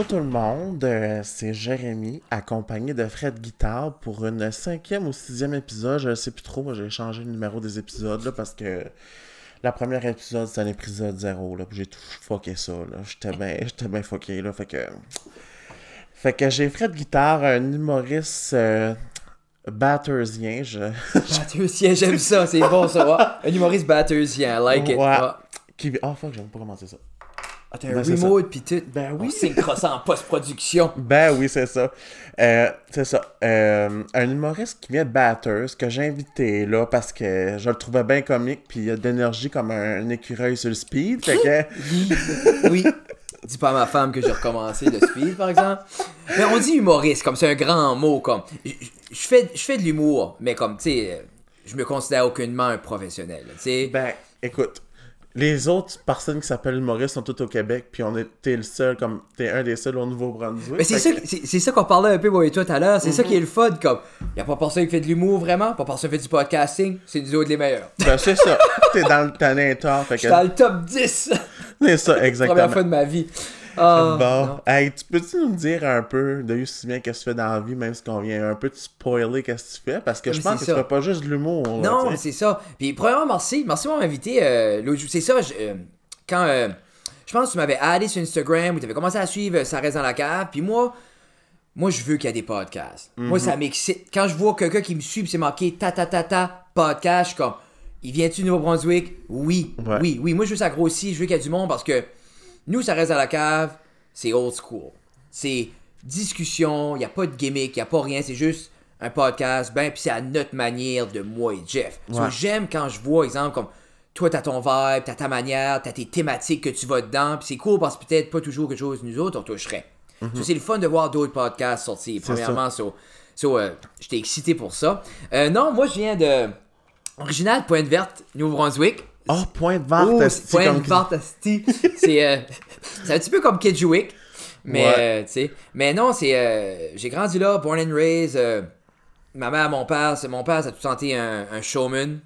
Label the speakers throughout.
Speaker 1: Ben bonjour tout le monde, euh, c'est Jérémy, accompagné de Fred Guitare pour une cinquième ou sixième épisode, je sais plus trop, j'ai changé le numéro des épisodes là, parce que la première épisode c'était l'épisode 0 là, puis j'ai tout fucké ça là, j'étais bien bien fucké là, fait que fait que j'ai Fred Guitare, un humoriste euh, battersien, je
Speaker 2: Battersien, j'aime ça, c'est bon ça. ouais. Un humoriste battersien, I like it.
Speaker 1: Ouais.
Speaker 2: Ouais.
Speaker 1: qui oh fuck, j'aime pas commencer ça.
Speaker 2: Ah, t'as un
Speaker 1: Ben, c'est
Speaker 2: remote pis tout.
Speaker 1: Ben oui.
Speaker 2: Synchro ça en post-production.
Speaker 1: Ben oui, c'est ça. Euh, c'est ça. Euh, un humoriste qui vient de Batters, que j'ai invité là parce que je le trouvais bien comique, puis il a de l'énergie comme un, écureuil sur le speed. Fait que,
Speaker 2: Oui. oui. Dis pas à ma femme que j'ai recommencé le speed, par exemple. Mais on dit humoriste, comme c'est un grand mot, comme. Je fais, je fais de l'humour, mais comme, tu sais, je me considère aucunement un professionnel. Tu sais.
Speaker 1: ben, écoute, les autres personnes qui s'appellent humoristes sont toutes au Québec, puis on est, t'es le seul, comme, t'es un des seuls au Nouveau-Brunswick.
Speaker 2: Mais c'est ça,
Speaker 1: que-
Speaker 2: c'est ça qu'on parlait un peu moi et toi tout à l'heure. C'est ça
Speaker 1: Mhm.
Speaker 2: qui est le fun, comme. Y a pas personne qui fait de l'humour vraiment, pas personne qui fait du podcasting, c'est nous autres les meilleurs.
Speaker 1: Ben, c'est ça. T'es dans le talent tort, fait que.
Speaker 2: Je suis dans le top 10!
Speaker 1: C'est ça,
Speaker 2: Première
Speaker 1: exactement.
Speaker 2: fois de ma vie. Ah,
Speaker 1: Bon,
Speaker 2: non.
Speaker 1: hey, tu peux-tu nous dire un peu de si bien qu'est-ce que tu fais dans la vie, même si on vient un peu de spoiler qu'est-ce que tu fais, parce que je pense que tu fais pas juste de l'humour.
Speaker 2: Non, c'est ça. Puis, premièrement, merci. Merci de m'avoir invité. Euh, c'est ça, je- euh, quand. euh, je pense que tu m'avais addé sur Instagram ou tu avais commencé à suivre euh, Ça reste dans la cave. Puis moi, moi, je veux qu'il y ait des podcasts. Moi,
Speaker 1: Mhm.
Speaker 2: ça m'excite. Quand je vois quelqu'un qui me suit, c'est marqué ta ta ta ta podcast, je suis comme. Il vient-tu du Nouveau-Brunswick? Oui,
Speaker 1: Ouais.
Speaker 2: oui, oui. Moi, je veux que ça grossit, je veux qu'il y ait du monde parce que nous, ça reste dans la cave, c'est old school. C'est discussion, il n'y a pas de gimmick, il n'y a pas rien, c'est juste un podcast, ben, puis c'est à notre manière de moi et Jeff. So,
Speaker 1: Ouais.
Speaker 2: j'aime quand je vois, exemple, comme toi, t'as ton vibe, t'as ta manière, t'as tes thématiques que tu vas dedans, puis c'est cool parce que peut-être pas toujours quelque chose nous autres, on toucherait. So, c'est le fun de voir d'autres podcasts sortir. Premièrement, so, so, euh, j'étais excité pour ça. Euh, non, moi, je viens de Original Pointe Verte, Nouveau-Brunswick.
Speaker 1: Oh, point de vente,
Speaker 2: Oh,
Speaker 1: esti,
Speaker 2: Pointe
Speaker 1: comme-
Speaker 2: Verte, asti. c'est euh, c'est un petit peu comme Kedgewick. Mais,
Speaker 1: Ouais.
Speaker 2: euh, tu sais. Mais non, c'est. euh, j'ai grandi là, born and raised. euh, ma mère, mon père, c'est mon père, ça a tout senti un, un showman.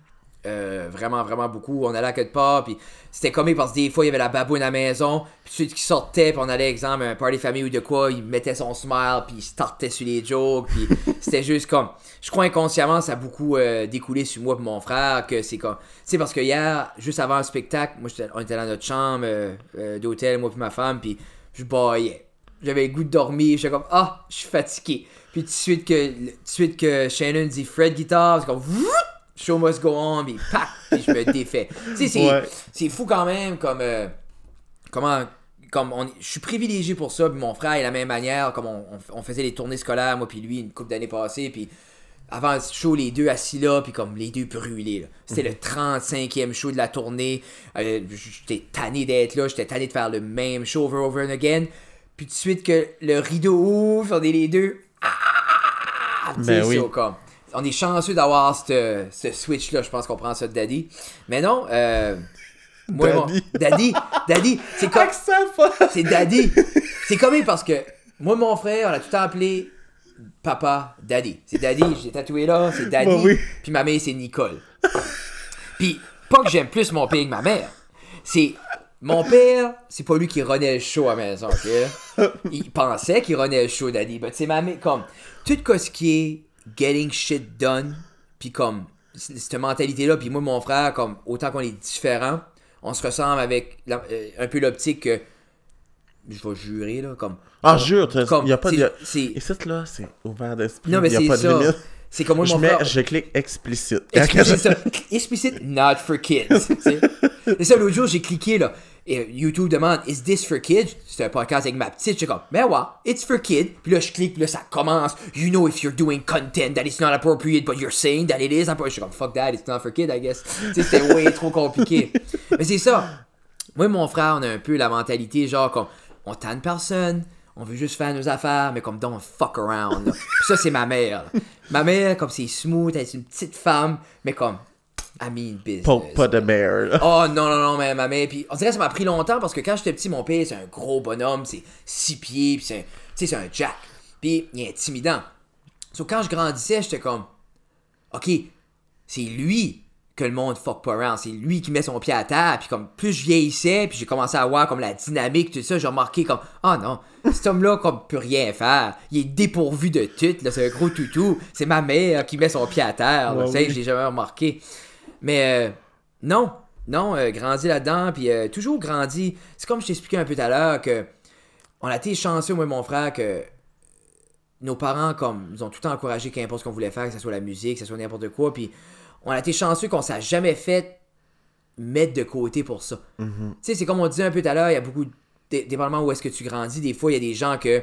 Speaker 2: Euh, vraiment, vraiment beaucoup. On allait à quelque part, puis c'était comique parce que des fois, il y avait la baboune à la maison, puis celui qui sortait, puis on allait, exemple, un party famille ou de quoi, il mettait son smile, puis il startait sur les jokes, puis c'était juste comme. Je crois inconsciemment, ça a beaucoup euh, découlé sur moi et mon frère, que c'est comme. Tu sais, parce que hier, juste avant le spectacle, moi, on était dans notre chambre euh, d'hôtel, moi et ma femme, puis je baillais. J'avais le goût de dormir, j'étais comme, ah, je suis fatigué. Puis tout de suite que, tout de suite que Shannon dit Fred guitare, c'est comme, Vroom! Show must go on, puis pac, puis je me défais. tu sais, c'est,
Speaker 1: Ouais.
Speaker 2: fou quand même, comme, euh, comment, comme, on, je suis privilégié pour ça, puis mon frère est la même manière, comme on, on, on faisait les tournées scolaires, moi puis lui, une couple d'années passées, puis avant le show, les deux assis là, puis comme les deux brûlés. là. C'était le 35e show de la tournée. Euh, j'étais tanné d'être là, j'étais tanné de faire le même show over over and again. Puis tout de suite que le rideau ouvre, on est les deux. Ah!
Speaker 1: Ben oui.
Speaker 2: comme. On est chanceux d'avoir ce, ce switch-là, je pense qu'on prend ça de Daddy. Mais non, euh. moi, mon-
Speaker 1: Daddy.
Speaker 2: Daddy, Daddy, c'est comme. C'est Daddy. C'est comique parce que moi, mon frère, on a tout le temps appelé papa Daddy. C'est Daddy, j'ai tatoué là, c'est Daddy.
Speaker 1: Bah oui.
Speaker 2: Puis ma mère, c'est Nicole. Puis, pas que j'aime plus mon père que ma mère. C'est. Mon père, c'est pas lui qui renait le show à la maison, ok? Il pensait qu'il renait le show, Daddy. Mais c'est ma mère, comme. Tout ce qui est getting shit done, puis comme. Cette mentalité-là, puis moi, mon frère, comme. Autant qu'on est différents, on se ressemble avec la- euh, un peu l'optique que. Je vais jurer, là, comme.
Speaker 1: Ah,
Speaker 2: comme-
Speaker 1: jure, t'as-
Speaker 2: comme-
Speaker 1: y a pas de. Et cette là, c'est ouvert d'esprit.
Speaker 2: Non, mais c'est
Speaker 1: pas de
Speaker 2: ça.
Speaker 1: limite.
Speaker 2: C'est comme moi,
Speaker 1: Je,
Speaker 2: mon
Speaker 1: mets,
Speaker 2: frère.
Speaker 1: je clique explicite.
Speaker 2: Explicite, ça. Explicite, not for kids. C'est ça, l'autre jour, j'ai cliqué, là. Et YouTube demande, Is this for kids? C'est un podcast avec ma petite. J'étais comme, ben ouais, it's for kids. Puis là, je clique, puis là, ça commence. You know if you're doing content that is not appropriate, but you're saying that it is appropriate. Je suis comme, fuck that, it's not for kids, I guess. Tu sais, c'était way trop compliqué. Mais c'est ça. Moi et mon frère, on a un peu la mentalité, genre, comme, on tanne personne, on veut juste faire nos affaires, mais comme, don't fuck around. Puis ça, c'est ma mère. là. Ma mère, comme, c'est smooth, elle est une petite femme, mais comme, I mean business.
Speaker 1: Pas, de.
Speaker 2: Oh non, non, non, mais ma mère. Puis on dirait que ça m'a pris longtemps parce que quand j'étais petit, mon père, c'est un gros bonhomme, c'est six pieds, puis c'est un, tu sais, c'est un jack. Puis il est intimidant. So quand je grandissais, j'étais comme, ok, c'est lui que le monde fuck pas around. C'est lui qui met son pied à terre, puis comme plus je vieillissais, puis j'ai commencé à voir comme la dynamique, tout ça, j'ai remarqué comme, ah non, cet homme-là, comme, peut rien faire. Il est dépourvu de tout, là, c'est un gros toutou. C'est ma mère qui met son pied à terre,
Speaker 1: Ouais,
Speaker 2: tu sais,
Speaker 1: oui.
Speaker 2: je l'ai jamais remarqué. Mais euh, non, non, euh, grandi là-dedans, puis euh, toujours grandi. C'est comme je t'expliquais un peu tout à l'heure que on a été chanceux, moi et mon frère, que nos parents, comme, nous ont tout le temps encouragé qu'importe ce qu'on voulait faire, que ce soit la musique, que ce soit n'importe quoi, puis on a été chanceux qu'on s'est jamais fait mettre de côté pour ça. Tu sais, c'est comme on disait un peu tout à l'heure, il y a beaucoup, dé- dépendamment où est-ce que tu grandis, des fois, il y a des gens que,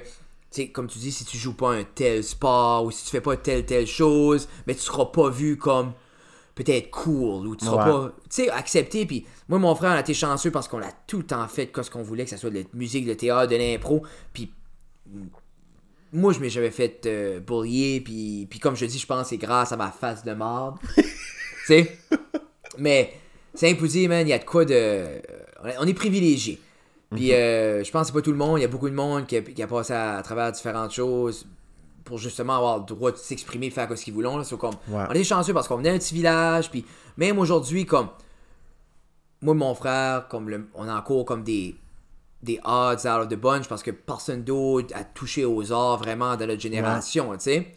Speaker 2: sais, comme tu dis, si tu joues pas un tel sport, ou si tu fais pas telle, telle chose, mais tu seras pas vu comme peut-être cool, ou tu seras
Speaker 1: Ouais.
Speaker 2: pas, tu sais, accepté, puis moi, mon frère, on a été chanceux parce qu'on a tout le temps fait ce qu'on voulait, que ce soit de la musique, de théâtre, de l'impro, puis moi, je m'ai jamais fait euh, bullier, puis, puis comme je dis, je pense que c'est grâce à ma face de marde. tu sais? Mais c'est imposé, man, il y a de quoi de... on est- privilégié. Puis euh, je pense que c'est pas tout le monde, il y a beaucoup de monde qui a, qui a passé à, à travers différentes choses pour justement avoir le droit de s'exprimer, faire ce qu'ils voulont. là. Comme,
Speaker 1: Ouais.
Speaker 2: On est chanceux parce qu'on venait d'un petit village, puis même aujourd'hui, comme moi et mon frère, comme le- on a encore comme des, des odds out of the bunch parce que personne d'autre a touché aux arts vraiment de notre génération, tu sais.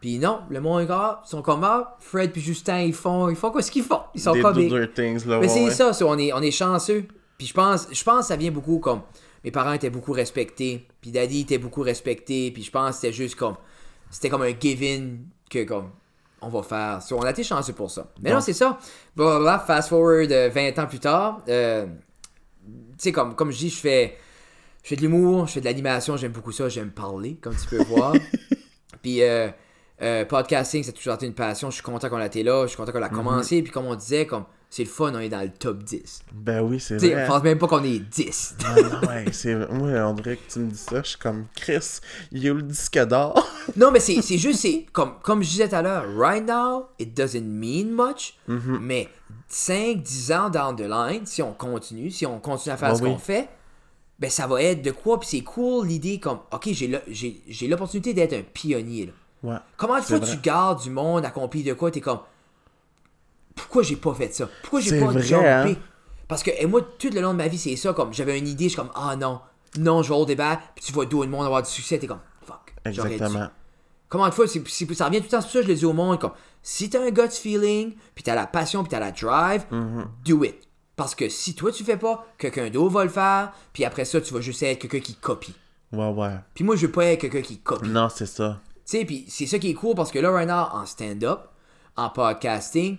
Speaker 2: Puis non, le monde ils sont comme ah, Fred puis Justin, ils font, ils font quoi ce qu'ils font? Ils sont comme des-
Speaker 1: their things, là.
Speaker 2: mais
Speaker 1: ouais,
Speaker 2: c'est ça, on est, on est chanceux. Puis je pense, je pense que ça vient beaucoup comme. Mes parents étaient beaucoup respectés. Puis Daddy était beaucoup respecté. Puis je pense que c'était juste comme. C'était comme un give-in que comme. On va faire. So, on a été chanceux pour ça. Mais
Speaker 1: Bon.
Speaker 2: non, c'est ça. Là, fast forward euh, 20 ans plus tard. euh, tu sais, comme, comme je dis, je fais. Je fais de l'humour, je fais de l'animation, j'aime beaucoup ça, j'aime parler, comme tu peux voir. Puis euh, euh, podcasting, c'est toujours été une passion. Je suis content qu'on a été là, je suis content qu'on a
Speaker 1: Mhm.
Speaker 2: commencé. Puis comme on disait, comme c'est le fun, on est dans le top 10.
Speaker 1: Ben oui, c'est vrai.
Speaker 2: je pense même pas qu'on est 10.
Speaker 1: Ah non, ouais, c'est... Moi, on dirait que tu me dis ça, je suis comme Chris, il est où le disque d'or?
Speaker 2: non, mais c'est c'est juste, c'est comme, comme je disais tout à l'heure, right now, it doesn't mean much.
Speaker 1: Mm-hmm.
Speaker 2: Mais 5-10 ans down the line, si on continue, si on continue à faire
Speaker 1: Ben
Speaker 2: ce
Speaker 1: oui.
Speaker 2: qu'on fait, ben ça va être de quoi. Puis c'est cool l'idée comme, ok, j'ai le- j'ai j'ai l'opportunité d'être un pionnier. Là.
Speaker 1: Ouais.
Speaker 2: Comment fois
Speaker 1: vrai.
Speaker 2: tu gardes du monde accompli de quoi, t'es comme pourquoi j'ai pas fait ça? Pourquoi j'ai pas
Speaker 1: vrai,
Speaker 2: jumpé?
Speaker 1: hein?
Speaker 2: Parce que et moi, tout le long de ma vie, c'est ça, comme j'avais une idée, je suis comme ah non, non, je vais au débat, puis tu vois d'autres monde avoir du succès, t'es comme fuck. dû.
Speaker 1: Exactement.
Speaker 2: Comment de fois, c'est, c'est- ça revient tout le temps, c'est pour ça que je le dis au monde, comme si t'as un gut feeling, puis t'as la passion, puis t'as la drive,
Speaker 1: Mm-hmm.
Speaker 2: do it. Parce que si toi tu fais pas, quelqu'un d'autre va le faire, puis après ça, tu vas juste être quelqu'un qui copie.
Speaker 1: Ouais, ouais.
Speaker 2: Puis moi, je veux pas être quelqu'un qui copie.
Speaker 1: Non, c'est ça.
Speaker 2: Tu sais, puis c'est ça qui est cool parce que là, right now, en stand-up, en podcasting,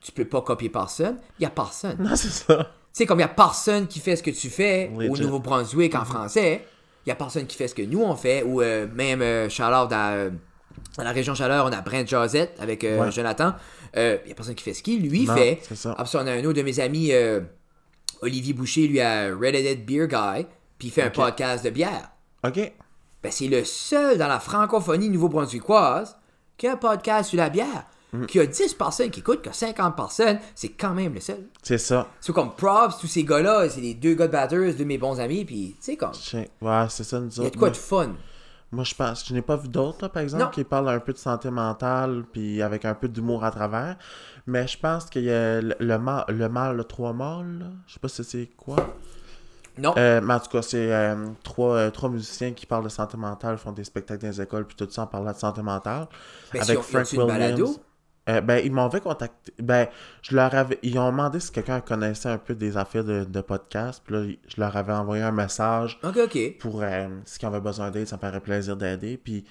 Speaker 2: tu peux pas copier personne. Il y a personne. Tu
Speaker 1: Non, c'est ça.
Speaker 2: sais, comme il y a personne qui fait ce que tu fais au. Nouveau-Brunswick en français, il y a personne qui fait ce que nous on fait, ou euh, même euh, Chaleur dans, euh, dans la région Chaleur, on a Brent Josette avec euh,
Speaker 1: Ouais.
Speaker 2: Jonathan. Il y a personne qui fait ce qu'il lui
Speaker 1: Non,
Speaker 2: fait.
Speaker 1: c'est ça.
Speaker 2: Après ça, on a un autre de mes amis, Olivier Boucher, lui a Redheaded Beer Guy, puis il fait un podcast de bière
Speaker 1: OK.
Speaker 2: ben, c'est le seul dans la francophonie nouveau-brunswickoise qui a un podcast sur la bière. Qui a 10 personnes qui écoutent, qui a 50 personnes, c'est quand même le seul.
Speaker 1: C'est ça.
Speaker 2: C'est comme props, tous ces gars-là, c'est les deux gars de batters, deux de mes bons amis, puis tu sais, comme.
Speaker 1: Ouais, c'est ça, nous
Speaker 2: il y a
Speaker 1: autres.
Speaker 2: de quoi de fun.
Speaker 1: moi, je pense... Je n'ai pas vu d'autres, là, par exemple,
Speaker 2: Non.
Speaker 1: qui parlent un peu de santé mentale, puis avec un peu d'humour à travers. Mais je pense qu'il y a le, le mal, le mal, le trois mâles, là. Je sais pas si c'est quoi.
Speaker 2: Non,
Speaker 1: Euh, mais en tout cas, c'est euh, trois, euh, trois musiciens qui parlent de santé mentale, font des spectacles dans les écoles, puis tout ça en parlant de santé mentale.
Speaker 2: Ben, si
Speaker 1: avec
Speaker 2: on- y
Speaker 1: Frank
Speaker 2: une
Speaker 1: Williams.
Speaker 2: balado?
Speaker 1: Euh, ben, ils m'ont fait contacter. Ben, je leur avais. Ils ont demandé si quelqu'un connaissait un peu des affaires de, de podcast. Puis là, je leur avais envoyé un message
Speaker 2: Ok, ok.
Speaker 1: pour euh, si avaient besoin d'aide, ça me ferait plaisir d'aider. Puis,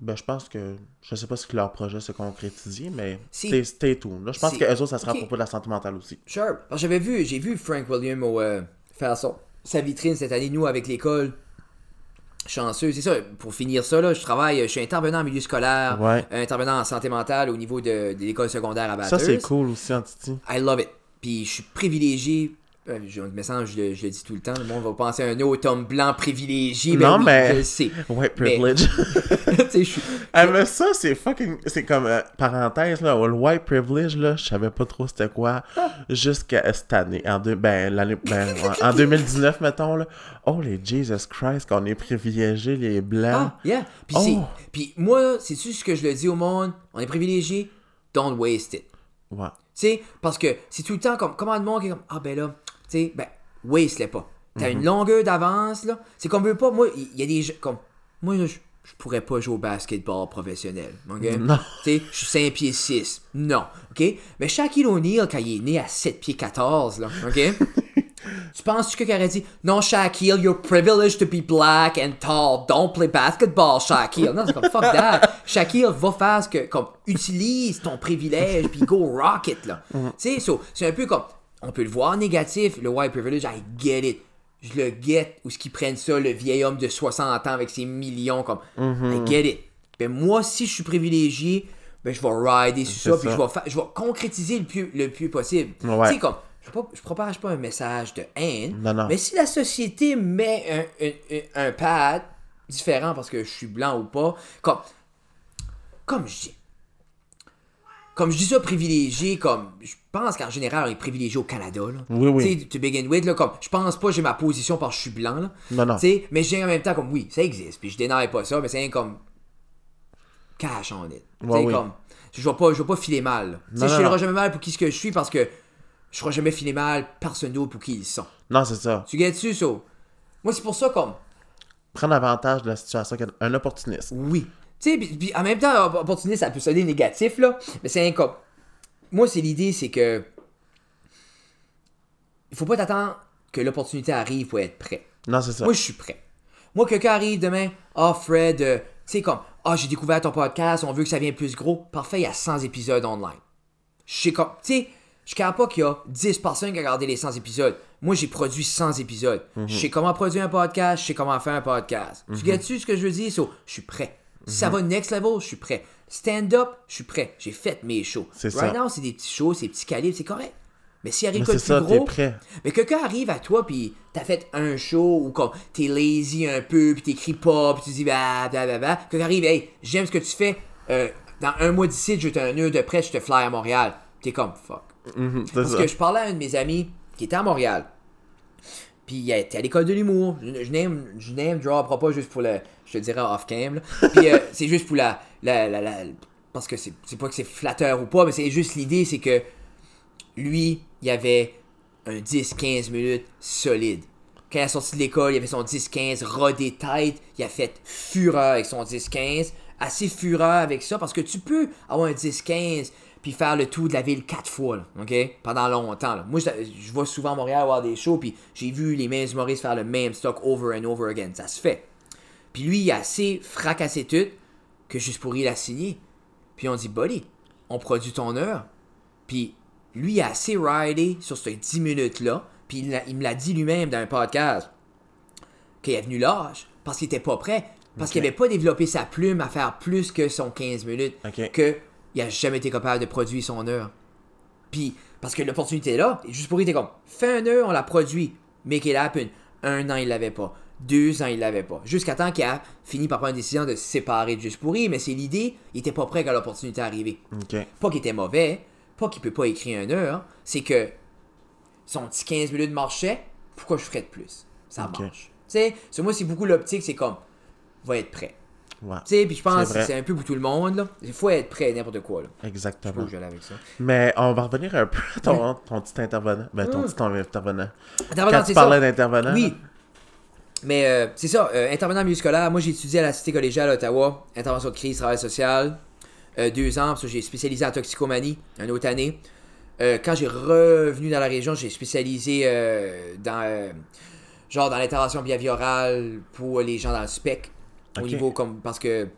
Speaker 1: ben, je pense que. Je sais pas si leur projet s'est concrétisé, mais
Speaker 2: Si.
Speaker 1: stay tuned. Là, je pense
Speaker 2: Si.
Speaker 1: que eux autres, ça sera à propos de la santé mentale aussi.
Speaker 2: Sure. J'avais vu, j'ai vu Frank William au, euh, faire son- sa vitrine cette année, nous, avec l'école. Chanceux, c'est ça. Pour finir ça, là, je travaille, je suis intervenant en milieu scolaire,
Speaker 1: Ouais.
Speaker 2: euh, intervenant en santé mentale au niveau de, de l'école secondaire à
Speaker 1: Ça, c'est
Speaker 2: Bathurst.
Speaker 1: cool aussi, en Titi.
Speaker 2: I love it. Puis je suis privilégié. Euh, je, me sens, je, le- je le dis tout le temps, le monde va penser à un autre homme blanc privilégié.
Speaker 1: Non,
Speaker 2: ben oui,
Speaker 1: mais-
Speaker 2: Je le sais.
Speaker 1: White
Speaker 2: Mais-
Speaker 1: privilege.
Speaker 2: Tu sais,
Speaker 1: Ah, mais ça, c'est fucking. C'est comme. euh, parenthèse, là. Le white privilege, là, je savais pas trop c'était quoi. Jusqu'à cette année. En, deux, ben, l'année, ben, en 2019, mettons, là. Oh, les Jesus Christ, qu'on est privilégiés, les blancs.
Speaker 2: Ah, yeah. Puis,
Speaker 1: Oh.
Speaker 2: c'est- puis moi, c'est-tu ce que je le dis au monde? On est privilégié, don't waste it.
Speaker 1: Ouais.
Speaker 2: Tu sais, parce que c'est tout le temps comme, comment le monde qui est comme, ah ben là, sais, ben, waste-les pas. T'as une longueur d'avance, là. C'est comme, veut pas, moi, il y, a des gens, comme, moi, je, je pourrais pas jouer au basketball professionnel, ok?
Speaker 1: Non.
Speaker 2: Tu sais, je suis 5 pieds 6. Non, ok? Mais Shaquille O'Neal, quand il est né à 7 pieds 14, là, ok? tu penses que aurait dit Non, Shaquille, you're privileged to be black and tall. Don't play basketball, Shaquille. Non, c'est comme fuck that. Shaquille va faire ce que, comme, utilise ton privilège puis go rocket, là. Tu sais, so, c'est un peu comme, on peut le voir négatif, le white privilege, I get it. Je le get, ou ce qu'ils prennent ça, le vieil homme de 60 ans avec ses millions, comme, I get it. Ben, moi, si je suis privilégié, ben, je vais rider sur ça, puis je vais, je vais concrétiser le plus, le plus possible.
Speaker 1: Ouais.
Speaker 2: Tu sais, comme, je, pas- je propage pas un message de haine,
Speaker 1: Non, non.
Speaker 2: mais si la société met un, un, un- un pad différent parce que je suis blanc ou pas, comme, comme je dis, comme je dis ça privilégié, comme, je pense qu'en général, on est privilégié au Canada, là.
Speaker 1: Oui, oui.
Speaker 2: Tu sais, to begin with, là, comme, je pense pas que j'ai ma position parce que je suis blanc, là.
Speaker 1: Non, non.
Speaker 2: Tu sais, mais j'ai en même temps, comme, oui, ça existe, puis je dénaille pas ça, mais c'est rien comme, cash on it. Tu sais,
Speaker 1: oui.
Speaker 2: comme, je vais pas, je vais pas filer mal. Tu sais, je filerai jamais mal pour qui ce que je suis parce que je ferai jamais filer mal personne d'autre pour qui ils sont.
Speaker 1: Non, c'est ça.
Speaker 2: Tu gagnes dessus, ça? Moi, c'est pour ça, comme,
Speaker 1: Prendre avantage de la situation, un opportuniste.
Speaker 2: oui. Tu sais, puis- en même temps, opportuniste, ça peut sonner négatif, là, mais c'est un comme. Moi, c'est l'idée, c'est que. Il faut pas t'attendre que l'opportunité arrive pour être prêt.
Speaker 1: Non, c'est ça.
Speaker 2: Moi, je suis prêt. Moi, quelqu'un arrive demain, ah, Fred, euh, tu sais, comme, ah, j'ai découvert ton podcast, on veut que ça vienne plus gros. Parfait, il y a 100 épisodes online. Je sais comme, tu sais, je ne pas qu'il y a 10 personnes qui ont regardé les 100 épisodes. Moi, j'ai produit 100 épisodes. Je sais comment produire un podcast, je sais comment faire un podcast. Tu gagnes-tu ce que je veux dire? So, je suis prêt. Ça va next level, je suis prêt. Stand-up, je suis prêt. J'ai fait mes shows.
Speaker 1: C'est
Speaker 2: right
Speaker 1: ça.
Speaker 2: now, c'est des petits shows, c'est des petits calibres, c'est correct. Mais s'il arrive quoi de
Speaker 1: ça,
Speaker 2: plus gros,
Speaker 1: prêt.
Speaker 2: mais quelqu'un arrive à toi, puis t'as fait un show, ou comme t'es lazy un peu, puis t'écris pas, puis tu dis bah, bah, bah, bah. Quelqu'un arrive, hey, j'aime ce que tu fais, euh, dans un mois d'ici, je te un nœud de près, je te fly à Montréal. T'es comme fuck.
Speaker 1: Mhm,
Speaker 2: Parce
Speaker 1: ça.
Speaker 2: que je parlais à un de mes amis qui était à Montréal. Puis il était à l'école de l'humour. Je, je name, je drop pas juste pour le. Je te dirais off cam. là. Puis euh, c'est juste pour la. la, la, la- parce que c'est c'est pas que c'est flatteur ou pas, mais c'est juste l'idée, c'est que lui, il avait un 10-15 minutes solide. Quand il est sorti de l'école, il avait son 10-15 rodé tête. Il a fait fureur avec son 10-15. Assez fureur avec ça parce que tu peux avoir un 10-15 puis faire le tour de la ville quatre fois, là, OK? Pendant longtemps. là. Moi, je, je vais souvent à Montréal voir des shows puis j'ai vu les mêmes humoristes faire le même stock over and over again. Ça se fait. Puis lui, il a assez fracassé tout que juste pour il a signé. Puis on dit, buddy, on produit ton heure. Puis lui, il a assez ridé sur ces 10 minutes-là. Puis il, me l'a dit lui-même dans un podcast qu'il est venu l'âge parce qu'il était pas prêt. Parce qu'il avait pas développé sa plume à faire plus que son 15 minutes.
Speaker 1: Ok.
Speaker 2: Que il a jamais été capable de produire son heure. Puis, parce que l'opportunité est là, et juste pour comme, fais un heure, on l'a produit. Make it happen. Un an, il l'avait pas. Deux ans, il l'avait pas. Jusqu'à temps qu'il a fini par prendre une décision de se séparer de Juste pourri, mais c'est l'idée, il était pas prêt quand l'opportunité est arrivée.
Speaker 1: Ok.
Speaker 2: Pas qu'il était mauvais, pas qu'il peut pas écrire une heure, c'est que son petit 15 minutes marchait, pourquoi je ferais de plus? Ça marche. Tu sais, moi, c'est beaucoup l'optique, c'est comme, va être prêt.
Speaker 1: Ouais.
Speaker 2: Tu sais, puis je pense
Speaker 1: C'est
Speaker 2: que c'est un peu pour tout le monde, là. Il faut être prêt à n'importe quoi, là.
Speaker 1: Exactement.
Speaker 2: avec ça.
Speaker 1: Mais on va revenir un peu à ton, ton petit intervenant. Ben, ton petit intervenant.
Speaker 2: Intervenant,
Speaker 1: Quand tu parlais d'intervenant.
Speaker 2: Oui. Mais euh, c'est ça, euh, intervenant en milieu scolaire, moi j'ai étudié à la Cité collégiale à Ottawa, intervention de crise, travail social, euh, deux ans, parce que j'ai spécialisé en toxicomanie, une autre année. Euh, quand j'ai revenu dans la région, j'ai spécialisé dans genre dans l'intervention behaviorale pour les gens dans le spec. Au niveau comme parce que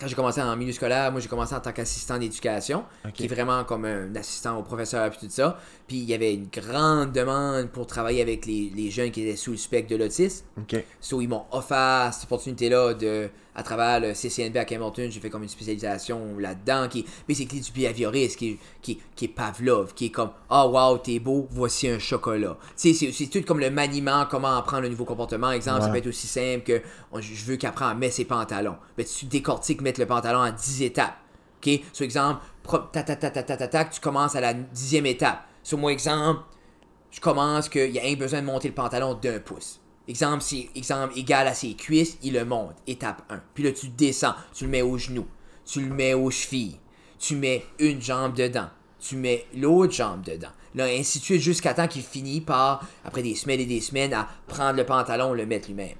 Speaker 2: quand j'ai commencé en milieu scolaire, moi j'ai commencé en tant qu'assistant d'éducation, qui est vraiment comme un assistant au professeur puis tout ça. Puis il y avait une grande demande pour travailler avec les, les jeunes qui étaient sous le spectre de l'autisme.
Speaker 1: Ok.
Speaker 2: So, ils m'ont offert cette opportunité-là de, à travers le CCNB à Hamilton, j'ai fait comme une spécialisation là-dedans qui est basically du behaviorisme, qui, est- qui, qui est Pavlov, qui est comme Ah, wow, t'es beau, voici un chocolat. Tu sais, c'est- tout comme le maniement, comment apprendre le nouveau comportement. Exemple, ça peut être aussi simple que on- je veux qu'il apprenne à mettre ses pantalons. Mais tu décortiques mettre le pantalon en 10 étapes. OK? Sur exemple, pro- tac, tac, tac, tac, tac, tac, tac, tu commences à la dixième étape. Sur mon exemple, je commence qu'il y a un besoin de monter le pantalon d'un pouce. Exemple, si exemple égal à ses cuisses, il le monte, étape 1. Puis là, tu descends, tu le mets aux genoux, tu le mets aux chevilles, tu mets une jambe dedans, tu mets l'autre jambe dedans. Là, ainsi de suite, jusqu'à temps qu'il finit par, après des semaines et des semaines, à prendre le pantalon et le mettre lui-même.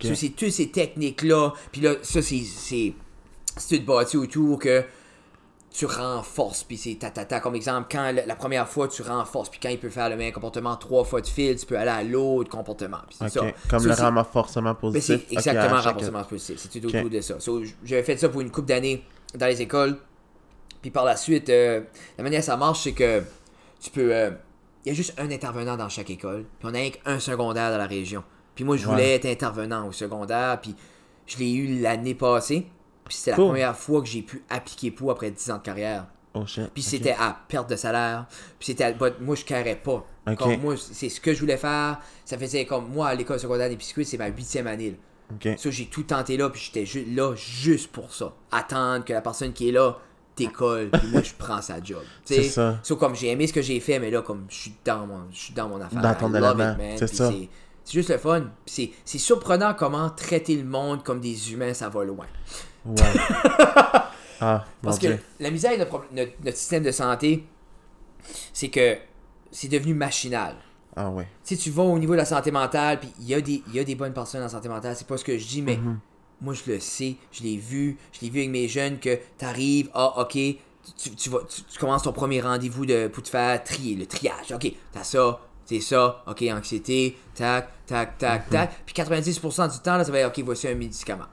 Speaker 2: C'est toutes ces techniques-là. Puis là, ça, c'est. C'est c'est tout bâti autour que tu renforces. Puis c'est ta, ta, ta. Comme exemple, quand la, la première fois, tu renforces. Puis quand il peut faire le même comportement trois fois de fil, tu peux aller à l'autre comportement. Ça.
Speaker 1: Comme
Speaker 2: Ça,
Speaker 1: le renforcement
Speaker 2: mais
Speaker 1: positif.
Speaker 2: c'est exactement
Speaker 1: à chaque-
Speaker 2: renforcement positif. C'est tout
Speaker 1: Ok.
Speaker 2: autour de ça. So, J'avais fait ça pour une couple d'années dans les écoles. Puis par la suite, euh, la manière que ça marche, c'est que tu peux. euh, Il y a juste un intervenant dans chaque école. Puis on a qu'un secondaire dans la région. Puis moi, je voulais
Speaker 1: Ouais.
Speaker 2: être intervenant au secondaire. Puis je l'ai eu l'année passée. Puis c'était la première fois que j'ai pu appliquer pour après 10 ans de carrière.
Speaker 1: Oh shit.
Speaker 2: Puis c'était à perte de salaire. Puis c'était à- but moi, je carrais pas.
Speaker 1: Ok.
Speaker 2: Comme moi, c'est ce que je voulais faire. Ça faisait comme moi, à l'école secondaire des biscuits, c'est ma huitième année. là.
Speaker 1: Ok.
Speaker 2: Ça, j'ai tout tenté là, puis j'étais ju- là juste pour ça. Attendre que la personne qui est là décolle, puis moi, je prends sa job.
Speaker 1: C'est ça.
Speaker 2: So, comme j'ai aimé ce que j'ai fait, mais là, comme je suis dans mon, je suis dans mon affaire.
Speaker 1: Dans ton élément, c'est ça.
Speaker 2: C'est juste le fun. C'est surprenant comment traiter le monde comme des humains, ça va loin.
Speaker 1: Ouais. ah,
Speaker 2: Parce que
Speaker 1: Dieu.
Speaker 2: la misère de notre, problème- notre- notre système de santé, c'est que c'est devenu machinal.
Speaker 1: Ah ouais.
Speaker 2: Tu sais, tu vas au niveau de la santé mentale, puis il y, a des- y a des bonnes personnes en santé mentale, c'est pas ce que je dis, mais
Speaker 1: Mhm.
Speaker 2: moi je le sais, je l'ai vu, je l'ai vu avec mes jeunes que t'arrives, ah ok, tu, tu vas, tu, tu commences ton premier rendez-vous de, pour te faire trier, le triage, ok, t'as ça, c'est ça, ok, anxiété, tac, tac, tac, tac, puis 90% du temps, là, ça va être, ok, voici un médicament.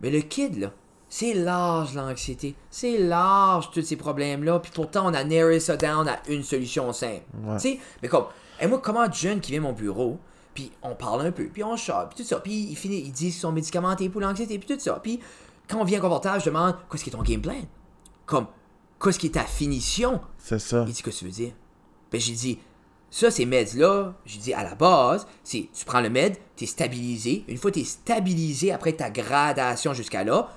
Speaker 2: Mais le kid, là, c'est large l'anxiété, c'est large tous ces problèmes-là, puis pourtant on a narré ça down à une solution simple.
Speaker 1: Ouais.
Speaker 2: Tu sais, mais comme, et moi, comment de jeune qui vient à mon bureau, puis on parle un peu, puis on chante, puis tout ça, puis il finit, il dit qu'ils sont médicamentés pour l'anxiété, puis tout ça, puis quand on vient confortable, je demande, qu'est-ce qui est ton game plan? Comme, qu'est-ce qui est ta finition?
Speaker 1: C'est ça.
Speaker 2: Il dit, qu'est-ce que tu veux dire? Ben, j'ai dit, ça, ces meds-là, j'ai dit, à la base, c'est, tu prends le med, t'es stabilisé. Une fois t'es stabilisé, après ta gradation jusqu'à là,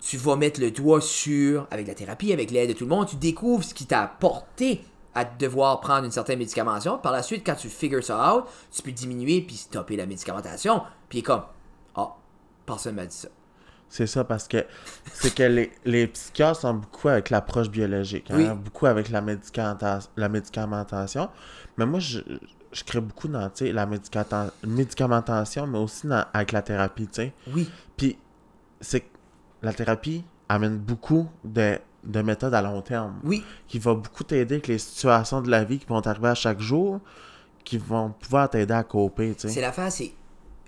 Speaker 2: tu vas mettre le doigt sur, avec la thérapie, avec l'aide de tout le monde, tu découvres ce qui t'a porté à devoir prendre une certaine médicamentation. Par la suite, quand tu figures ça out, tu peux diminuer puis stopper la médicamentation. Puis comme, ah, personne m'a dit ça.
Speaker 1: C'est ça parce que c'est que les, les psychiatres sont beaucoup avec l'approche biologique, hein,
Speaker 2: Oui.
Speaker 1: beaucoup avec la, médicamenta- la médicamentation. Mais moi, je, je crée beaucoup dans la médicata- médicamentation, mais aussi dans- avec la thérapie. tu sais.
Speaker 2: Oui,
Speaker 1: Puis, c'est la thérapie amène beaucoup de, de méthodes à long terme
Speaker 2: oui,
Speaker 1: qui va beaucoup t'aider avec les situations de la vie qui vont t'arriver à chaque jour, qui vont pouvoir t'aider à coper.
Speaker 2: C'est l'affaire, c'est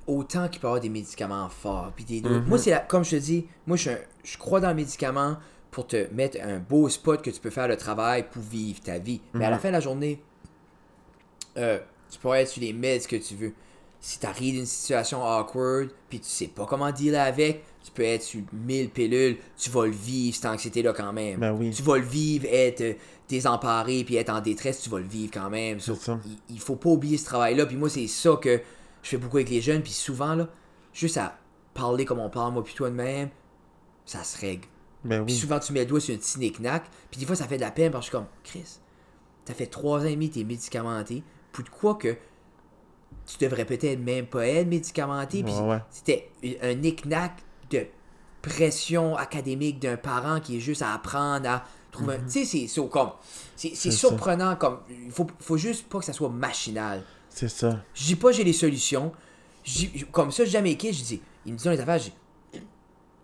Speaker 2: autant qu'il peut y avoir des médicaments forts. Puis des
Speaker 1: Mhm.
Speaker 2: Moi, c'est la- comme je te dis, moi, je, je crois dans le médicament pour te mettre un beau spot que tu peux faire le travail pour vivre ta vie. Mais à la
Speaker 1: Mhm.
Speaker 2: fin de la journée, euh, tu pourrais être sur les meds que tu veux. Si tu arrives d'une situation awkward, puis tu sais pas comment dealer avec, tu peux être sur 1000 pilules, tu vas le vivre, cette anxiété-là quand même.
Speaker 1: Ben oui.
Speaker 2: Tu vas le vivre, être euh, désemparé, puis être en détresse, tu vas le vivre quand même. So,
Speaker 1: C'est ça.
Speaker 2: il, il faut pas oublier ce travail-là. Puis moi, c'est ça que je fais beaucoup avec les jeunes. Puis souvent, là, juste à parler comme on parle, moi, puis toi de même, ça se règle.
Speaker 1: Ben
Speaker 2: Puis souvent, tu mets le doigt sur un petit knick-knack. Puis des fois, ça fait de la peine parce que je suis comme, Chris, t'as fait trois ans et demi, t'es médicamenté. Pour de quoi que tu devrais peut-être même pas être médicamenté. Puis
Speaker 1: Ouais, ouais.
Speaker 2: c'était un knick-knack de pression académique d'un parent qui est juste à apprendre à trouver un... Tu sais, c'est comme... C'est
Speaker 1: Mhm. Ça.
Speaker 2: surprenant, comme... Il faut, faut juste pas que ça soit machinal.
Speaker 1: C'est ça.
Speaker 2: Je dis pas j'ai les solutions. Comme ça, j'ai jamais écrit, je dis... Ils me disent les affaires, je.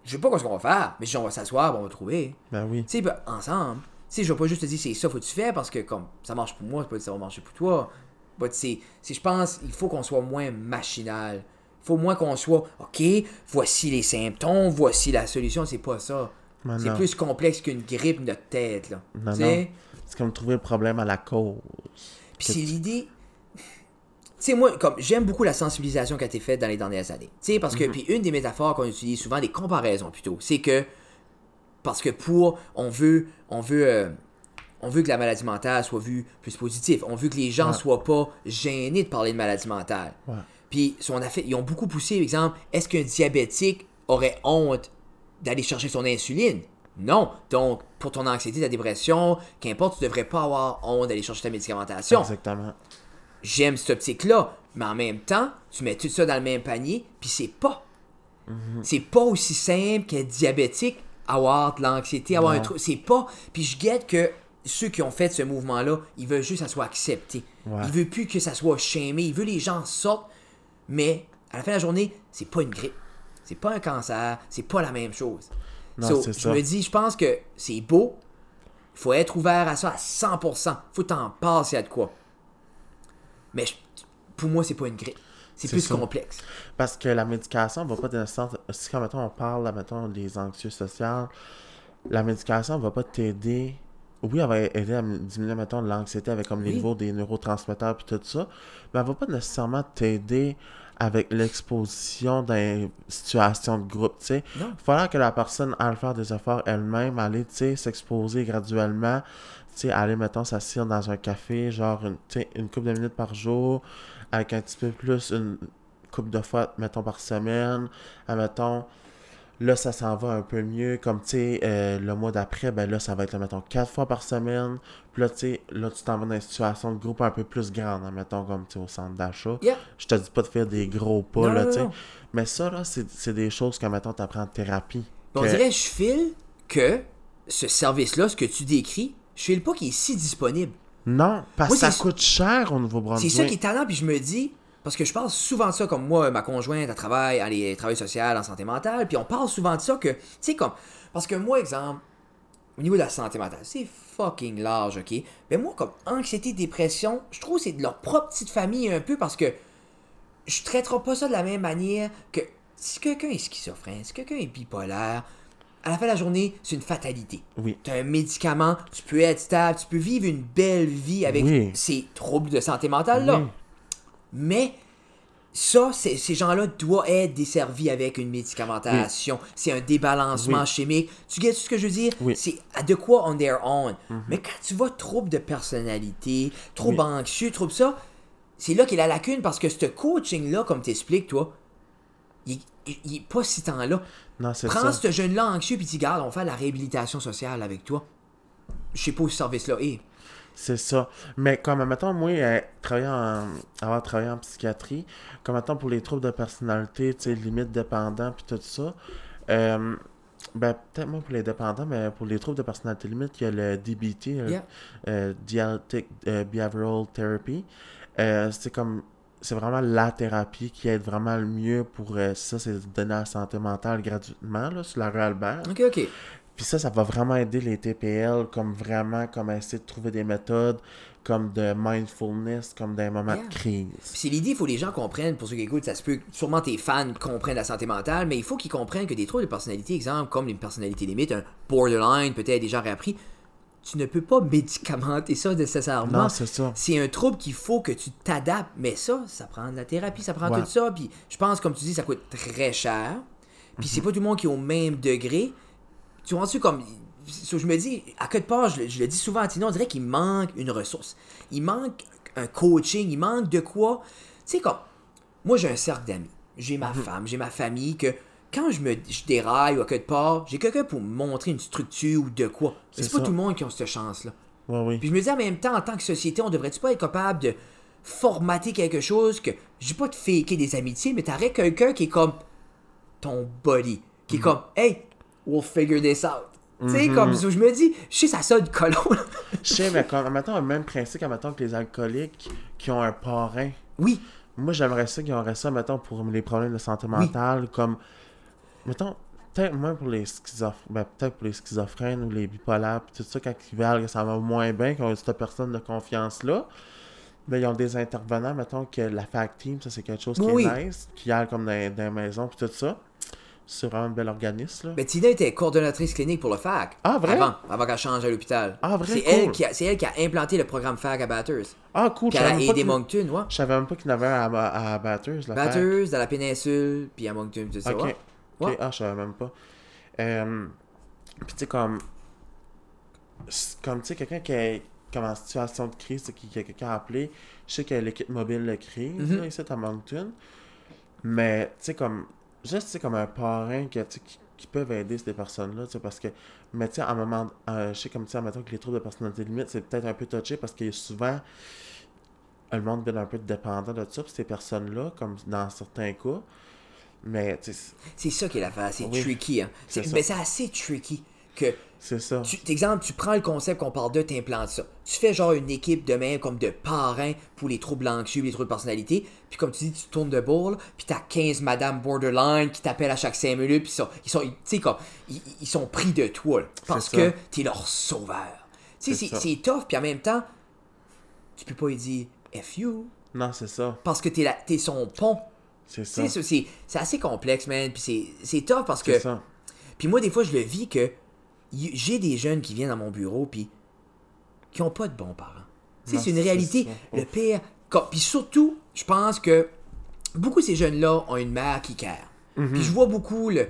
Speaker 2: Je sais pas quoi ce qu'on va faire, mais je dis, on va s'asseoir, on va trouver.
Speaker 1: Ben oui.
Speaker 2: Tu sais, ben, ensemble. Tu sais, je vais pas juste te dire c'est ça faut que tu fais parce que comme ça marche pour moi, c'est pas que ça va marcher pour toi. But c'est, je pense, il faut qu'on soit moins machinal. Il faut moins qu'on soit, OK, voici les symptômes, voici la solution. C'est pas ça.
Speaker 1: Ben
Speaker 2: c'est plus complexe qu'une grippe de notre tête, là.
Speaker 1: Non? C'est comme trouver le problème à la cause.
Speaker 2: Puis c'est l'idée. Tu sais, moi, comme j'aime beaucoup la sensibilisation qui a été faite dans les dernières années. Tu sais, parce que, puis une des métaphores qu'on utilise souvent, des comparaisons plutôt, c'est que, parce que pour, on veut, on veut, euh, on veut que la maladie mentale soit vue plus positive. On veut que les gens
Speaker 1: Ouais.
Speaker 2: soient pas gênés de parler de maladie mentale.
Speaker 1: Ouais.
Speaker 2: Puis, si on a fait, ils ont beaucoup poussé, par exemple, est-ce qu'un diabétique aurait honte d'aller chercher son insuline? Non. Donc, pour ton anxiété, ta dépression, qu'importe, tu devrais pas avoir honte d'aller chercher ta médicamentation
Speaker 1: Exactement.
Speaker 2: J'aime cette optique-là, mais en même temps, tu mets tout ça dans le même panier, puis c'est pas. C'est pas aussi simple qu'être diabétique, avoir de l'anxiété, avoir
Speaker 1: Non.
Speaker 2: un truc. C'est pas. Puis je guette que ceux qui ont fait ce mouvement-là, ils veulent juste que ça soit accepté.
Speaker 1: Ouais.
Speaker 2: Ils veulent plus que ça soit shamé. Ils veulent que les gens sortent, mais à la fin de la journée, c'est pas une grippe. C'est pas un cancer. C'est pas la même chose.
Speaker 1: Non,
Speaker 2: So, je
Speaker 1: ça.
Speaker 2: me dis, je pense que c'est beau. Il faut être ouvert à ça à 100%. faut t'en y a de quoi. Mais je- pour moi, c'est pas une grippe. C'est plus
Speaker 1: ça.
Speaker 2: complexe.
Speaker 1: Parce que la médication va pas nécessairement. Si, quand mettons, on parle, mettons, des anxieux sociales, la médication va pas t'aider. Oui, elle va aider à diminuer, mettons, l'anxiété avec comme les
Speaker 2: Oui.
Speaker 1: niveaux des neurotransmetteurs puis tout ça. Mais elle va pas nécessairement t'aider avec l'exposition dans situation de groupe, tu sais. Il faudra que la personne aille faire des efforts elle-même, aller, tu sais, s'exposer graduellement, sais, aller, mettons, s'asseoir dans un café, genre, une, une couple de minutes par jour, avec un petit peu plus, une couple de fois, mettons, par semaine, mettons, là, ça s'en va un peu mieux, comme, tu sais, euh, le mois d'après, ben là, ça va être, mettons, quatre fois par semaine, puis là, tu sais, là, tu t'en vas dans une situation de groupe un peu plus grande, hein, mettons, comme, tu sais, au centre d'achat.
Speaker 2: Yeah.
Speaker 1: Je te dis pas de faire des gros pas,
Speaker 2: Non,
Speaker 1: là, tu sais. Mais ça, là, c'est c'est des choses que, mettons, t'apprends en thérapie.
Speaker 2: On
Speaker 1: Que-
Speaker 2: dirait, je file que ce service-là, ce que tu décris, je file pas qu'il est si disponible.
Speaker 1: Non, parce que ça
Speaker 2: c'est-
Speaker 1: coûte cher au
Speaker 2: C'est
Speaker 1: Nouveau-Brunswick.
Speaker 2: ça qui est talent, puis je me dis, parce que je parle souvent de ça, comme moi, ma conjointe, elle travaille, elle est travail social en santé mentale, puis on parle souvent de ça que, tu sais, comme, parce que moi, exemple, au niveau de la santé mentale, c'est fucking large, ok? Mais moi, comme anxiété, dépression, je trouve que c'est de leur propre petite famille un peu parce que je traiterai pas ça de la même manière que si quelqu'un est schizophrène, si quelqu'un est bipolaire, à la fin de la journée, c'est une fatalité.
Speaker 1: Oui.
Speaker 2: Tu as un médicament, tu peux être stable, tu peux vivre une belle vie avec
Speaker 1: Oui.
Speaker 2: ces troubles de santé mentale-là.
Speaker 1: Oui.
Speaker 2: Mais ça, ces gens-là doivent être desservis avec une médicamentation. C'est un débalancement
Speaker 1: Oui.
Speaker 2: chimique. Tu sais ce que je veux dire?
Speaker 1: Oui. Mhm.
Speaker 2: C'est de quoi on their own. Mais quand tu vois trouble de personnalité, trouble anxieux, trouble ça, c'est là qu'est la lacune parce que ce coaching-là, comme t'expliques, toi, il, il, il est pas si temps-là.
Speaker 1: Non, c'est
Speaker 2: Prends
Speaker 1: ça.
Speaker 2: ce jeune-là anxieux puis dis, garde, on faire la réhabilitation sociale avec toi. Je sais pas où ce service-là est.
Speaker 1: C'est ça. Mais comme, mettons, moi, euh, en, avoir travaillé en psychiatrie, comme, mettons, pour les troubles de personnalité, tu sais, limite dépendant, puis tout ça, euh, ben, peut-être moins pour les dépendants, mais pour les troubles de personnalité limite, il y a le DBT, euh,
Speaker 2: Yeah.
Speaker 1: euh, Dialectic Behavioral Therapy. C'est comme, c'est vraiment la thérapie qui aide vraiment le mieux pour euh, ça, c'est donner à la santé mentale gratuitement, là, sur la rue Albert.
Speaker 2: Ok, ok.
Speaker 1: Puis ça, ça va vraiment aider les TPL, comme vraiment, comme essayer de trouver des méthodes, comme de mindfulness, comme les moments
Speaker 2: Yeah.
Speaker 1: de crise.
Speaker 2: Puis c'est l'idée, il faut que les gens comprennent, pour ceux qui écoutent, ça se peut, sûrement tes fans comprennent la santé mentale, mais il faut qu'ils comprennent que des troubles de personnalité, exemple, comme une personnalité limite, un borderline, peut-être déjà réappris, tu ne peux pas médicamenter ça nécessairement.
Speaker 1: Non, c'est ça.
Speaker 2: C'est un trouble qu'il faut que tu t'adaptes, mais ça, ça prend de la thérapie, ça prend
Speaker 1: Ouais.
Speaker 2: tout ça, puis je pense, comme tu dis, ça coûte très cher, puis
Speaker 1: Mhm.
Speaker 2: c'est pas tout le monde qui est au même degré. Tu vois-tu comme... so, je me dis, à quelque part, je, le- je le dis souvent à Tina, on dirait qu'il manque une ressource. Il manque un coaching, il manque de quoi. Tu sais, comme, moi j'ai un cercle d'amis, j'ai
Speaker 1: Mhm.
Speaker 2: ma femme, j'ai ma famille, que quand je me je déraille ou à quelque part, j'ai quelqu'un pour me montrer une structure ou de quoi.
Speaker 1: C'est
Speaker 2: pas
Speaker 1: ça.
Speaker 2: tout le monde qui a cette chance-là.
Speaker 1: Ouais, oui.
Speaker 2: Puis je me dis en même temps, en tant que société, on devrait-tu pas être capable de formater quelque chose que. Je dis pas de faker des amitiés, mais t'aurais quelqu'un qui est comme ton buddy. Qui est comme Hey, we'll figure this out. Tu sais, comme je me dis, je sais, ça sonne colon.
Speaker 1: Je sais, mais comme, mettons, le même principe, mettons, que les alcooliques qui ont un parrain.
Speaker 2: oui,
Speaker 1: Moi, j'aimerais ça qu'ils auraient ça, mettons, pour les problèmes de santé mentale, comme, mettons, peut-être moins pour les schizophrènes, ben, peut-être pour les schizophrènes ou les bipolaires, tout ça, quand ils veulent que ça va moins bien, qu'ils ont cette personne de confiance-là, ben, ils ont des intervenants, mettons, que la fact team, ça, c'est quelque chose qui
Speaker 2: Oui.
Speaker 1: est nice, qui aille comme dans, dans les maisons, pis tout ça. C'est vraiment un bel organisme, là.
Speaker 2: mais Tina était coordonnatrice clinique pour le FAC.
Speaker 1: Ah, vrai?
Speaker 2: Avant, avant qu'elle change à l'hôpital.
Speaker 1: Ah, vrai?
Speaker 2: C'est
Speaker 1: Cool.
Speaker 2: elle, qui a- c'est elle qui a implanté le programme FAC à Batters.
Speaker 1: Ah, cool,
Speaker 2: Puis
Speaker 1: je
Speaker 2: elle
Speaker 1: savais
Speaker 2: a
Speaker 1: même
Speaker 2: aidé Moncton, ouais.
Speaker 1: je savais même pas qu'il y en avait à, à, à Batters, la fac.
Speaker 2: Batters, dans la péninsule, puis à Moncton, tout ça.
Speaker 1: Ok.
Speaker 2: ouais. Ouais.
Speaker 1: ah, je savais même pas. Euh, Puis, tu sais, comme. Comme, tu sais, quelqu'un qui est comme en situation de crise, qui, qui a quelqu'un à appeler. Je sais qu'il y a l'équipe mobile de crise,
Speaker 2: Mhm.
Speaker 1: là, ici, à Moncton. Mais, tu sais, comme. Juste, tu comme un parrain que, qui, qui peuvent aider ces personnes-là, tu sais, parce que. Mais, tu sais, à un moment. euh, je sais, comme, tu sais, mettons que les troubles de personnalité limite, c'est peut-être un peu touché parce a souvent. Le monde devient un peu dépendant de ça, puis ces personnes-là, comme dans certains cas. Mais,
Speaker 2: C'est ça qui est l'affaire, c'est
Speaker 1: Oui.
Speaker 2: tricky. Hein. Mais c'est assez tricky. que
Speaker 1: C'est ça.
Speaker 2: tu, exemple, tu prends le concept qu'on parle de, t'implantes ça. Tu fais genre une équipe de même comme de parrains pour les troubles anxieux, les troubles de personnalité. Puis comme tu dis, tu tournes de bourre, puis t'as 15 madame borderline qui t'appellent à chaque 5 minutes, puis ils sont, ils sont, comme, ils, ils sont pris de toi, là, parce que t'es leur sauveur. Tu sais,
Speaker 1: C'est
Speaker 2: c'est
Speaker 1: ça.
Speaker 2: c'est tough, puis en même temps, tu peux pas lui dire F you,
Speaker 1: Non, c'est ça.
Speaker 2: parce que t'es la- t'es son pont.
Speaker 1: C'est ça.
Speaker 2: c'est c'est assez complexe, man, puis c'est- c'est tough parce que.
Speaker 1: C'est ça.
Speaker 2: Puis moi, des fois, je le vis que j'ai des jeunes qui viennent dans mon bureau, puis qui ont pas de bons parents. C'est une réalité.
Speaker 1: ça.
Speaker 2: Le pire. Puis surtout, je pense que beaucoup de ces jeunes-là ont une mère qui care.
Speaker 1: Mhm.
Speaker 2: Puis je vois beaucoup le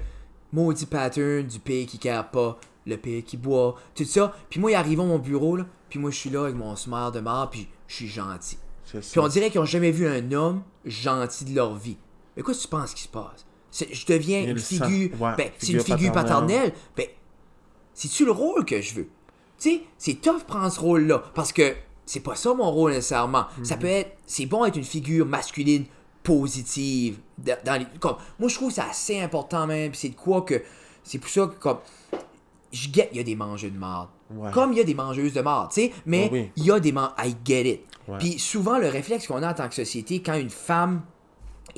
Speaker 2: maudit pattern du père qui care pas, le père qui boit, tout ça. Puis moi, ils arrivent à mon bureau, là, puis moi, je suis là avec mon smile de mort, puis je suis gentil.
Speaker 1: C'est
Speaker 2: Puis on dirait qu'ils ont jamais vu un homme gentil de leur vie. Mais qu'est-ce que tu penses qui se passe? Je deviens une figure.
Speaker 1: Ouais,
Speaker 2: ben, c'est une figure
Speaker 1: paternelle.
Speaker 2: paternelle. Ben, c'est-tu le rôle que je veux? Tu sais, c'est tough prendre ce rôle-là. Parce que c'est pas ça mon rôle nécessairement.
Speaker 1: Mhm.
Speaker 2: Ça peut être. C'est bon être une figure masculine positive. Dans les- comme- moi, je trouve c'est assez important même. C'est de quoi que. C'est pour ça que comme. Je get, il y a des mangeux de marde.
Speaker 1: Ouais.
Speaker 2: Comme il y a des mangeuses de marde, tu sais. Mais
Speaker 1: oui.
Speaker 2: il y a des man... I get it.
Speaker 1: Ouais.
Speaker 2: Puis souvent, le réflexe qu'on a en tant que société, quand une femme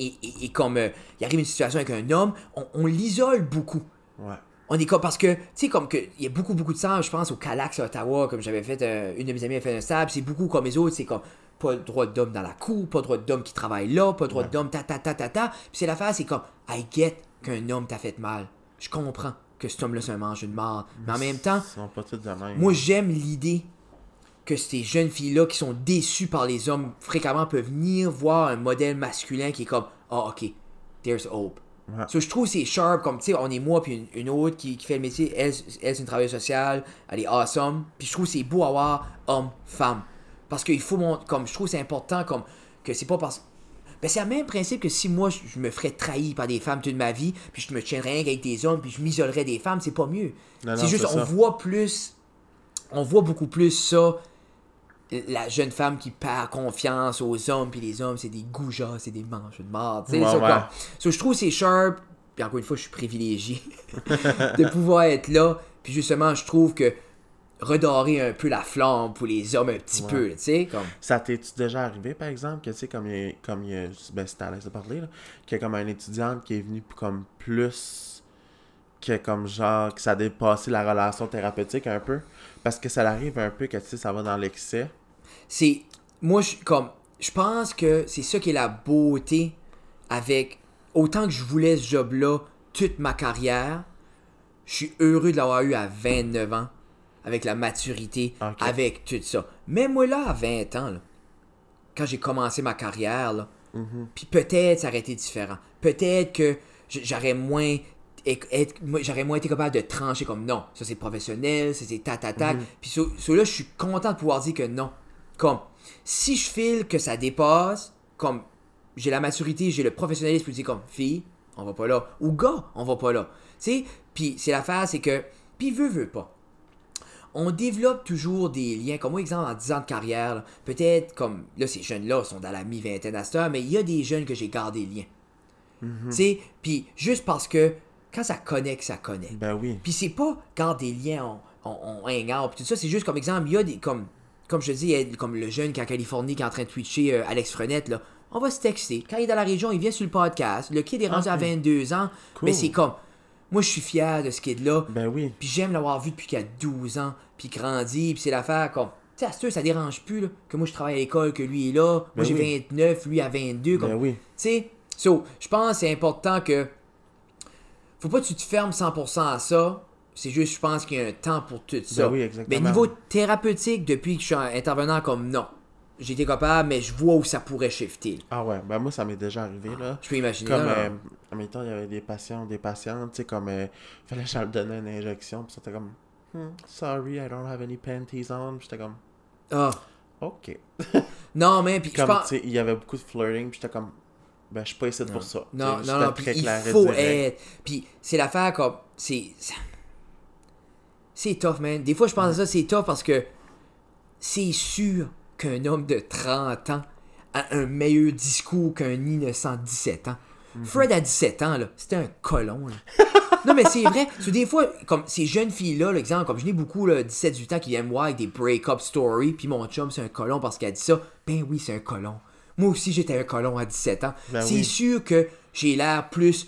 Speaker 2: est comme. euh, il arrive une situation avec un homme, on, on l'isole beaucoup.
Speaker 1: Ouais.
Speaker 2: On est comme. Parce que, tu sais, comme que. Il y a beaucoup, beaucoup de sang, je pense, au Calax à Ottawa, comme j'avais fait. euh, une de mes amies a fait un stab, c'est beaucoup comme les autres, c'est comme. Pas le droit d'homme dans la cour, pas le droit d'homme qui travaille là, pas le droit d'homme ta ta ta ta ta. Puis c'est l'affaire, c'est comme. I get qu'un homme t'a fait mal. Je comprends que cet homme-là, c'est un mange de marde. Mais en même temps,
Speaker 1: pas de même.
Speaker 2: moi, j'aime l'idée que ces jeunes filles-là qui sont déçues par les hommes fréquemment peuvent venir voir un modèle masculin qui est comme Ah, ok, there's hope.
Speaker 1: Ouais.
Speaker 2: So, je trouve c'est sharp, comme tu sais, on est moi puis une, une autre qui, qui fait le métier. Elle, elle c'est une travailleuse sociale, elle est awesome. Puis je trouve c'est beau avoir homme, femme. Parce qu'il faut mon. Comme je trouve c'est important, comme que c'est pas parce. Ben, c'est le même principe que si moi je, me ferais trahir par des femmes toute ma vie, puis je me tiendrais rien qu'avec des hommes, puis je m'isolerais des femmes, c'est pas mieux. C'est juste, on voit plus. On voit beaucoup plus ça. La jeune femme qui perd confiance aux hommes, puis les hommes, c'est des goujats, c'est des manches de marde. tu sais,
Speaker 1: Ouais,
Speaker 2: ça,
Speaker 1: ouais.
Speaker 2: So, je trouve c'est sharp. Puis encore une fois, je suis privilégié de pouvoir être là. Puis justement, je trouve que redorer un peu la flamme pour les hommes un petit
Speaker 1: Ouais.
Speaker 2: peu, tu sais, comme.
Speaker 1: Ça t'es-tu déjà arrivé, par exemple, que tu sais, comme il y a, comme il y a, ben c'était à l'aise de parler, là, qu'il y a comme un étudiante qui est venue comme plus, que comme genre, que ça a dépassé la relation thérapeutique un peu, parce que ça arrive un peu que tu sais, ça va dans l'excès.
Speaker 2: C'est moi je comme je pense que c'est ça qui est la beauté avec autant que je voulais ce job là toute ma carrière je suis heureux de l'avoir eu à 29 ans avec la maturité avec tout ça même moi là à 20 ans là, quand j'ai commencé ma carrière là
Speaker 1: Mhm.
Speaker 2: puis peut-être ça aurait été différent peut-être que j'aurais moins j'aurais moins été capable de trancher comme non, ça c'est professionnel, ça c'est tac tac tac. Puis sur, sur là, je suis content de pouvoir dire que non. Comme, si je file que ça dépasse, comme, j'ai la maturité, j'ai le professionnalisme pour dire comme, fille, on va pas là. Ou gars, on va pas là. Tu sais, puis c'est l'affaire, c'est que, puis veut, veut pas. On développe toujours des liens, comme moi, exemple, en 10 ans de carrière, peut-être comme, là, ces jeunes-là sont dans la mi-vingtaine à cette heure, mais il y a des jeunes que j'ai gardé lien. Tu sais, puis juste parce que quand ça connecte, ça connecte.
Speaker 1: Ben oui.
Speaker 2: Puis c'est pas garder des liens, on, on, on out, puis tout ça, c'est juste comme exemple, il y a des, comme, comme je te dis, comme le jeune qui est en Californie qui est en train de twitcher euh, Alex Frenette, là, on va se texter. Quand il est dans la région, il vient sur le podcast, le kid est rendu
Speaker 1: Ok.
Speaker 2: à 22 ans,
Speaker 1: Cool.
Speaker 2: mais c'est comme, moi je suis fier de ce kid-là,
Speaker 1: Ben oui.
Speaker 2: puis j'aime l'avoir vu depuis qu'il a 12 ans, puis grandi, puis c'est l'affaire comme, tu sais, à ce ça dérange plus, là, que moi je travaille à l'école, que lui est là, moi
Speaker 1: Ben
Speaker 2: j'ai
Speaker 1: oui.
Speaker 2: 29, lui a 22, comme,
Speaker 1: Ben oui.
Speaker 2: tu sais, so, je pense que c'est important que. Faut pas que tu te fermes 100% à ça. C'est juste, je pense qu'il y a un temps pour tout ça.
Speaker 1: Ben oui, exactement.
Speaker 2: Mais niveau thérapeutique, depuis que je suis intervenant comme non, été capable, mais je vois où ça pourrait shifter.
Speaker 1: Ah ouais, ben moi ça m'est déjà arrivé là.
Speaker 2: Je peux imaginer.
Speaker 1: Comme,
Speaker 2: là,
Speaker 1: euh, en même temps, il y avait des patients, des patientes, tu sais, comme, euh, fallait que je leur donnais une injection, puis c'était comme, Hmm, sorry, I don't have any panties on, puis j'étais comme,
Speaker 2: Ah.
Speaker 1: ok.
Speaker 2: Non, mais puis je
Speaker 1: Comme,
Speaker 2: pense.
Speaker 1: tu sais, il y avait beaucoup de flirting, puis j'étais comme, ben, je suis pas ici pour ça.
Speaker 2: Non, non,
Speaker 1: j'étais
Speaker 2: non, puis il faut être. Puis c'est l'affaire comme. C'est. C'est tough, man. Des fois, je pense à ça, c'est tough parce que c'est sûr qu'un homme de 30 ans a un meilleur discours qu'un innocent de 17 ans. Fred à 17 ans, là, c'était un colon. là. non, mais c'est vrai. Parce que des fois, comme ces jeunes filles-là, l'exemple, comme je n'ai beaucoup, là, 17-18 ans, qui viennent me voir avec des break-up stories, puis mon chum, c'est un colon parce qu'elle a dit ça. Ben oui, c'est un colon. Moi aussi, j'étais un colon à 17 ans.
Speaker 1: Ben
Speaker 2: c'est
Speaker 1: oui.
Speaker 2: sûr que j'ai l'air plus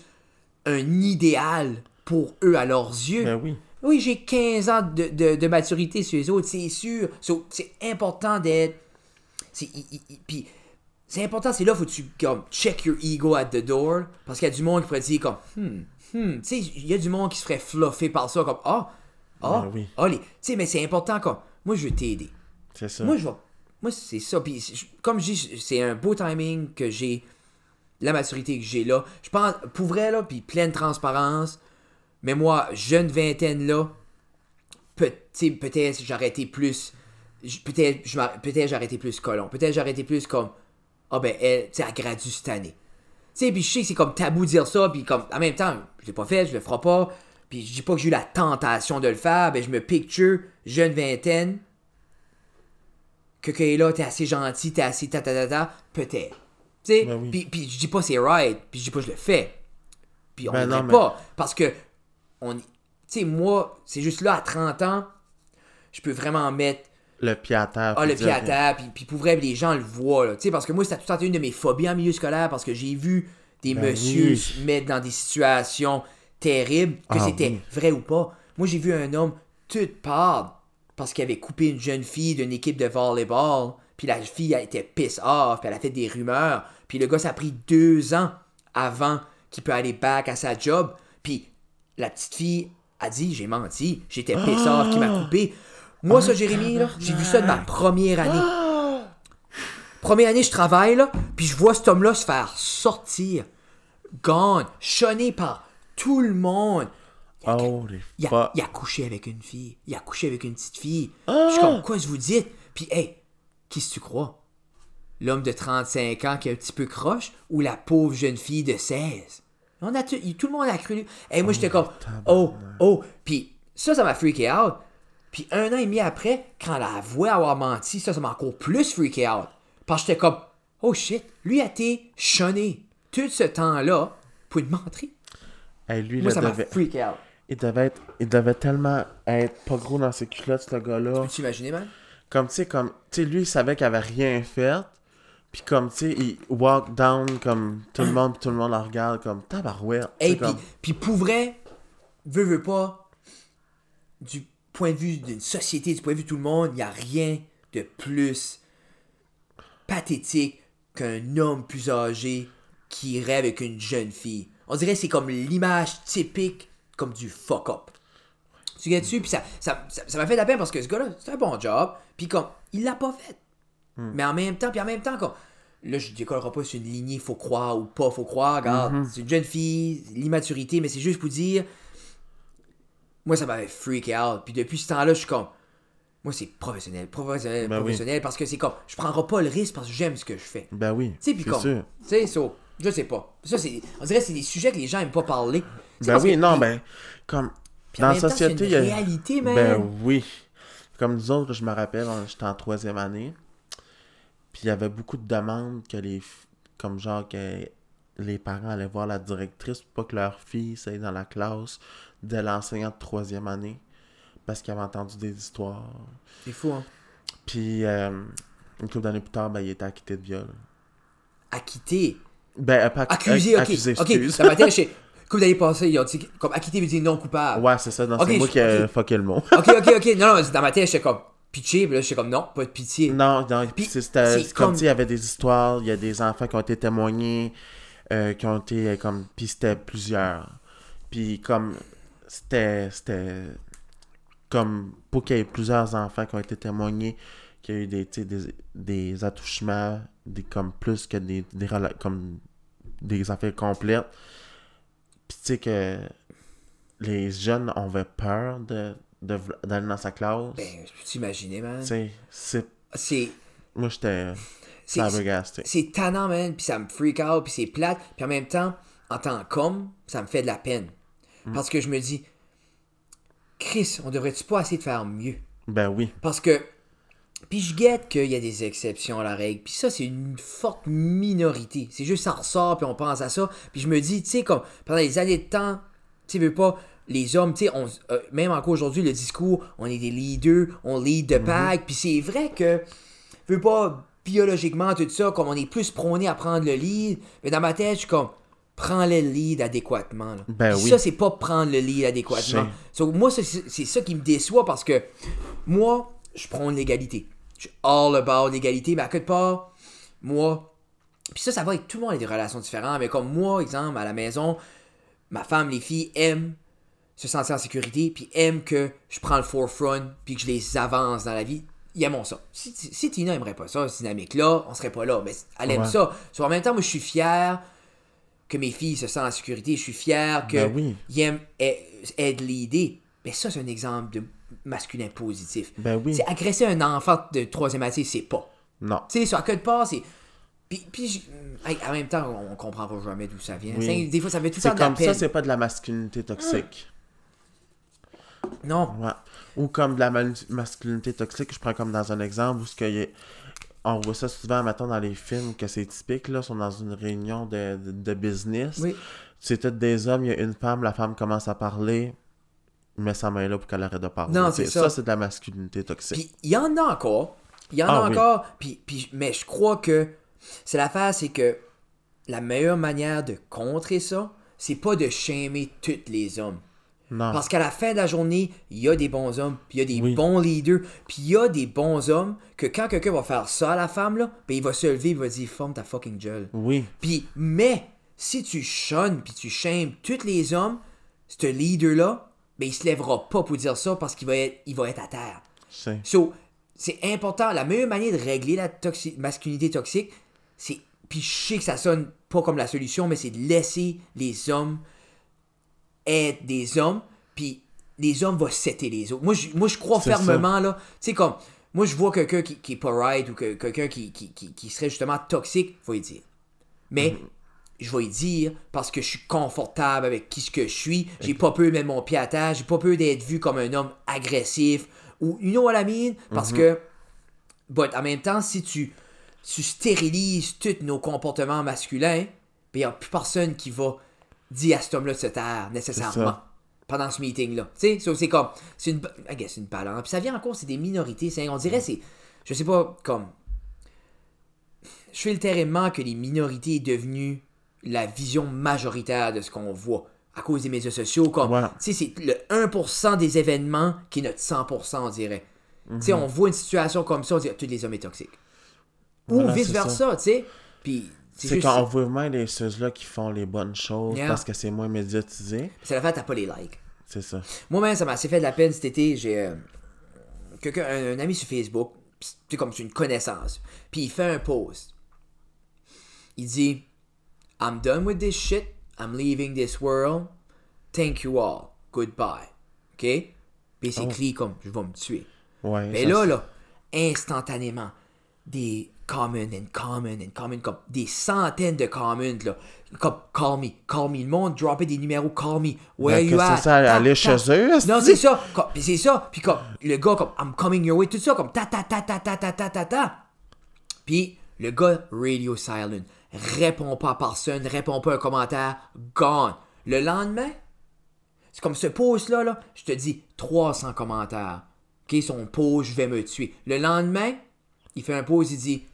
Speaker 2: un idéal pour eux à leurs yeux.
Speaker 1: Ben oui.
Speaker 2: Oui, j'ai 15 ans de, de- de maturité sur les autres, c'est sûr. So, c'est important d'être. Puis, c'est important, c'est là faut que tu comme, check your ego at the door. Parce qu'il y a du monde qui pourrait dire comme, hmm, hmm. Tu sais, il y a du monde qui se ferait fluffer par ça, comme, ah, ah,
Speaker 1: Ben oui.
Speaker 2: ah, Tu sais, mais c'est important, comme, moi, je veux t'aider.
Speaker 1: C'est ça.
Speaker 2: Moi, je vais. Moi, c'est ça. Puis, comme je dis, c'est un beau timing que j'ai. La maturité que j'ai là. Je pense, pour vrai, là, puis pleine transparence. Mais moi, jeune vingtaine, là, peut, peut-être j'aurais été plus. Peut-être peut-être j'aurais été plus colon. Peut-être j'aurais été plus comme. Ah ben, elle, tu sais, elle gradue cette année. Tu sais, puis je sais que c'est comme tabou de dire ça, puis comme, en même temps, je l'ai pas fait, je le ferai pas. Puis je dis pas que j'ai eu la tentation de le faire, ben je me picture, jeune vingtaine, que que là, t'es assez gentil, t'es assez ta ta ta ta, peut-être. Tu sais,
Speaker 1: Ben oui.
Speaker 2: puis, puis je dis pas c'est right, puis je dis pas je le fais. Puis on
Speaker 1: Ben non, mais-
Speaker 2: pas, parce que, on, tu sais, moi, c'est juste là, à 30 ans, je peux vraiment mettre
Speaker 1: Le pied à terre.
Speaker 2: ah, le pied à terre, puis, puis pour vrai, les gens le voient, là. Tu sais, parce que moi, c'était tout le temps une de mes phobies en milieu scolaire, parce que j'ai vu des
Speaker 1: Ben
Speaker 2: messieurs
Speaker 1: oui.
Speaker 2: se mettre dans des situations terribles, que
Speaker 1: Ah
Speaker 2: c'était
Speaker 1: oui.
Speaker 2: vrai ou pas. Moi, j'ai vu un homme tout pâle, parce qu'il avait coupé une jeune fille d'une équipe de volleyball, puis la fille, elle était piss off, puis elle a fait des rumeurs, puis le gars, ça a pris deux ans avant qu'il peut aller back à sa job, la petite fille a dit, j'ai menti, j'étais off, qui m'a coupé. Moi, ça, Jérémy, là, j'ai vu ça de ma première année. Première année, je travaille, là, puis je vois cet homme-là se faire sortir, gone, shonné par tout le monde. Il a,
Speaker 1: fuck.
Speaker 2: il a couché avec une fille. Il a couché avec une petite fille. Je suis comme, quoi, je vous dites? Puis, hey, qui que tu crois? L'homme de 35 ans qui est un petit peu croche ou la pauvre jeune fille de 16? On a tout, tout le monde a cru. Et moi, j'étais comme, oh, oh. Puis, ça, ça m'a freaké out. Puis, un an et demi après, quand elle a avoué avoir menti, ça, ça m'a encore plus freaké out. Parce que j'étais comme, oh shit, lui a été shonné tout ce temps-là pour une menterie.
Speaker 1: Hey, lui,
Speaker 2: Moi,
Speaker 1: là,
Speaker 2: ça m'a
Speaker 1: devait...
Speaker 2: freaké out.
Speaker 1: il, devait être... il devait tellement être pas gros dans ses culottes, ce gars-là.
Speaker 2: Tu imagines, man?
Speaker 1: Comme, tu sais, comme... Tu sais, lui, il savait qu'il avait rien fait. Puis comme, tu sais, il walk down comme tout le monde, tout le monde le regarde comme tabarouette.
Speaker 2: Hey, puis,
Speaker 1: comme...
Speaker 2: puis pour vrai, veux, veux pas, du point de vue d'une société, du point de vue de tout le monde, il n'y a rien de plus pathétique qu'un homme plus âgé qui rêve avec une jeune fille. On dirait que c'est comme l'image typique comme du fuck up. Tu gagnes dessus, puis ça ça, ça, ça m'a fait de la peine parce que ce gars-là, c'est un bon job, puis comme, il l'a pas fait. Mais en même temps, puis en même temps, comme, là, je décollerai pas sur une lignée, faut croire ou pas, faut croire, regarde, c'est une jeune fille, l'immaturité, mais c'est juste pour dire, moi, ça m'avait freak out, puis depuis ce temps-là, je suis comme, moi, c'est professionnel, professionnel,
Speaker 1: Ben oui.
Speaker 2: professionnel, parce que c'est comme, je prendrai pas le risque parce que j'aime ce que je fais.
Speaker 1: Ben oui,
Speaker 2: Tu sais, puis
Speaker 1: c'est
Speaker 2: comme,
Speaker 1: sûr.
Speaker 2: tu sais, so, je sais pas. Ça, c'est, on dirait que c'est des sujets que les gens aiment pas parler.
Speaker 1: Ben oui,
Speaker 2: que-
Speaker 1: non, ben, comme,
Speaker 2: puis
Speaker 1: dans la
Speaker 2: même
Speaker 1: société, il y a...
Speaker 2: réalité, man.
Speaker 1: Ben oui. Comme nous autres, je me rappelle, j'étais en troisième année, puis il y avait beaucoup de demandes que les... Comme genre que les parents allaient voir la directrice pour pas que leur fille s'aille dans la classe de l'enseignant de troisième année, parce qu'ils avaient entendu des histoires.
Speaker 2: C'est fou, hein.
Speaker 1: Puis, euh, une couple d'années plus tard, ben, il était acquitté de viol.
Speaker 2: Acquitté?
Speaker 1: Ben, euh, pas
Speaker 2: Accusé, ok.
Speaker 1: accusé,
Speaker 2: ok, ça m'a été chez. Comme d'année passée, ils ont dit. Comme acquitté veut dire non coupable.
Speaker 1: Ouais, c'est ça, non,
Speaker 2: Ok,
Speaker 1: c'est moi
Speaker 2: je-
Speaker 1: qui ai
Speaker 2: ok.
Speaker 1: fucké le mot.
Speaker 2: Ok, ok, ok. Non, non, dans ma tête, j'étais comme pitché, puis là, j'étais comme non, pas de pitié.
Speaker 1: Non, non,
Speaker 2: Puis,
Speaker 1: c'est
Speaker 2: c'est
Speaker 1: comme, il y avait des histoires, il y a des enfants qui ont été témoignés, euh, qui ont été euh, comme, puis c'était plusieurs. Puis comme, c'était, c'était, comme, pour qu'il y ait plusieurs enfants qui ont été témoignés, qu'il y a eu des, tu sais, des, des attouchements, des, comme plus que des, des, comme, des affaires complètes. Puis tu sais que les jeunes avaient peur de, d'aller dans sa classe.
Speaker 2: Ben, je peux t'imaginer, man.
Speaker 1: C'est,
Speaker 2: C'est.
Speaker 1: moi j'étais...
Speaker 2: C'est- tannant, man, puis ça me freak out, puis c'est plate, puis en même temps, en tant qu'homme, ça me fait de la peine.
Speaker 1: Mm.
Speaker 2: Parce que je me dis, Chris, on devrait-tu pas essayer de faire mieux?
Speaker 1: Ben oui.
Speaker 2: Parce que, Puis je guette qu'il y a des exceptions à la règle. Puis ça, c'est une forte minorité. C'est juste ça ressort, puis on pense à ça. Puis je me dis, tu sais, comme pendant les années de temps, tu veux pas, les hommes, tu sais, euh, même encore aujourd'hui, le discours, on est des leaders, on lead de pack. Puis c'est vrai que, veux pas, biologiquement, tout ça, comme on est plus prôné à prendre le lead. Mais dans ma tête, je suis comme, prends le lead adéquatement. là.
Speaker 1: Ben oui.
Speaker 2: Ça, c'est pas prendre le lead adéquatement. So, moi, c'est c'est ça qui me déçoit parce que moi, je prône l'égalité. Je suis all about l'égalité, mais à quelque part, moi, puis ça, ça va avec tout le monde a des relations différentes, mais comme moi, exemple, à la maison, ma femme, les filles aiment se sentir en sécurité, puis aiment que je prends le forefront, puis que je les avance dans la vie. Ils aiment ça. Si, si Tina aimerait pas ça, cette dynamique-là, on serait pas là. Mais elle aime
Speaker 1: Ouais.
Speaker 2: ça. So, en même temps, moi, je suis fier que mes filles se sentent en sécurité. Je suis fier que
Speaker 1: Ben oui.
Speaker 2: ils aiment a- aide l'idée. Mais ça, c'est un exemple de masculin positif.
Speaker 1: Ben oui.
Speaker 2: C'est agresser un enfant de troisième année, c'est pas.
Speaker 1: Non.
Speaker 2: Tu sais, sur à quelque part, c'est. Puis, puis j- hey, en même temps, on comprendra jamais d'où ça vient.
Speaker 1: Oui.
Speaker 2: Des fois, ça veut tout le temps de la
Speaker 1: comme ça, c'est pas de la masculinité toxique.
Speaker 2: Non.
Speaker 1: Ouais. Ou comme de la masculinité toxique, je prends comme dans un exemple où ce y a- on voit ça souvent maintenant dans les films que c'est typique, là, ils sont dans une réunion de, de, de business.
Speaker 2: Oui.
Speaker 1: C'est tous des hommes, il y a une femme, la femme commence à parler, met sa main là pour qu'elle arrête de parler.
Speaker 2: Non, c'est ça.
Speaker 1: Ça, c'est de la masculinité toxique.
Speaker 2: Puis il y en a encore. Il y en
Speaker 1: Ah
Speaker 2: a
Speaker 1: oui.
Speaker 2: encore. Puis, puis, mais je crois que c'est l'affaire, c'est que la meilleure manière de contrer ça, c'est pas de shamer tous les hommes.
Speaker 1: Non.
Speaker 2: Parce qu'à la fin de la journée, il y a des bons hommes, puis il y a des
Speaker 1: Oui.
Speaker 2: bons leaders, puis il y a des bons hommes que quand quelqu'un va faire ça à la femme, là, ben il va se lever, il va dire Forme ta fucking gueule.
Speaker 1: Oui.
Speaker 2: Puis, mais, si tu shunnes, puis tu shames tous les hommes, ce leader-là, ben il se lèvera pas pour dire ça parce qu'il va être, il va être à terre.
Speaker 1: C'est.
Speaker 2: So, c'est important. La meilleure manière de régler la toxi- masculinité toxique, c'est. Puis je sais que ça sonne pas comme la solution, mais c'est de laisser les hommes être des hommes, puis les hommes vont setter les autres. Moi, je, moi, je crois fermement, là. Tu sais, comme. Moi, je vois quelqu'un qui, qui est pas right ou que, quelqu'un qui, qui, qui, qui serait justement toxique, je vais lui dire. Mais. Je vais lui dire parce que je suis confortable avec qui ce que je suis. J'ai pas peur de mettre mon pied à terre. J'ai pas peur d'être vu comme un homme agressif. Ou, you know what I mean? Parce que But en même temps, si tu, tu stérilises tous nos comportements masculins, il n'y a plus personne qui va dire à cet homme-là de se taire nécessairement pendant ce meeting-là. Tu sais, so, c'est comme, c'est une, I guess, une balance. Puis ça vient encore, c'est des minorités. c'est- on dirait, c'est, je sais pas, comme, je fais le terrain que les minorités est devenue la vision majoritaire de ce qu'on voit à cause des médias sociaux. Comme, tu sais, c'est le 1% des événements qui est notre 100%, on dirait. Tu sais, on voit une situation comme ça, on dit ah, tous les hommes sont toxiques. Ou
Speaker 1: Voilà,
Speaker 2: vice
Speaker 1: c'est
Speaker 2: versa, tu sais. Puis c'est
Speaker 1: C'est
Speaker 2: juste-
Speaker 1: quand on voit même les ceux-là qui font les bonnes choses
Speaker 2: Yeah.
Speaker 1: parce que c'est moins médiatisé.
Speaker 2: c'est la fait, t'as pas les likes.
Speaker 1: C'est ça.
Speaker 2: Moi-même, ça m'a assez fait de la peine cet été. J'ai euh, quelqu'un, un, un ami sur Facebook, c'est comme c'est une connaissance. Puis il fait un post. Il dit I'm done with this shit. I'm leaving this world. Thank you all. Goodbye. OK? Basically, comme je vais me tuer.
Speaker 1: Ouais.
Speaker 2: Mais là,
Speaker 1: c'est-
Speaker 2: là, instantanément, des common and common and common, comme des centaines de comments, là. Comme call me, call me. Le monde dropper des numéros, call me. Where
Speaker 1: Ben,
Speaker 2: you at?
Speaker 1: c'est ça, aller chez eux,
Speaker 2: Non, c'est ça. C'est ça. Puis comme, le gars, comme, I'm coming your way, tout ça, comme ta ta ta ta ta ta ta ta ta. Puis le gars, radio silent. Répond pas à personne, répond pas à un commentaire, gone. Le lendemain, c'est comme ce post-là, là, je te dis 300 commentaires. OK, son post, je vais me tuer. Le lendemain, il fait un post, il dit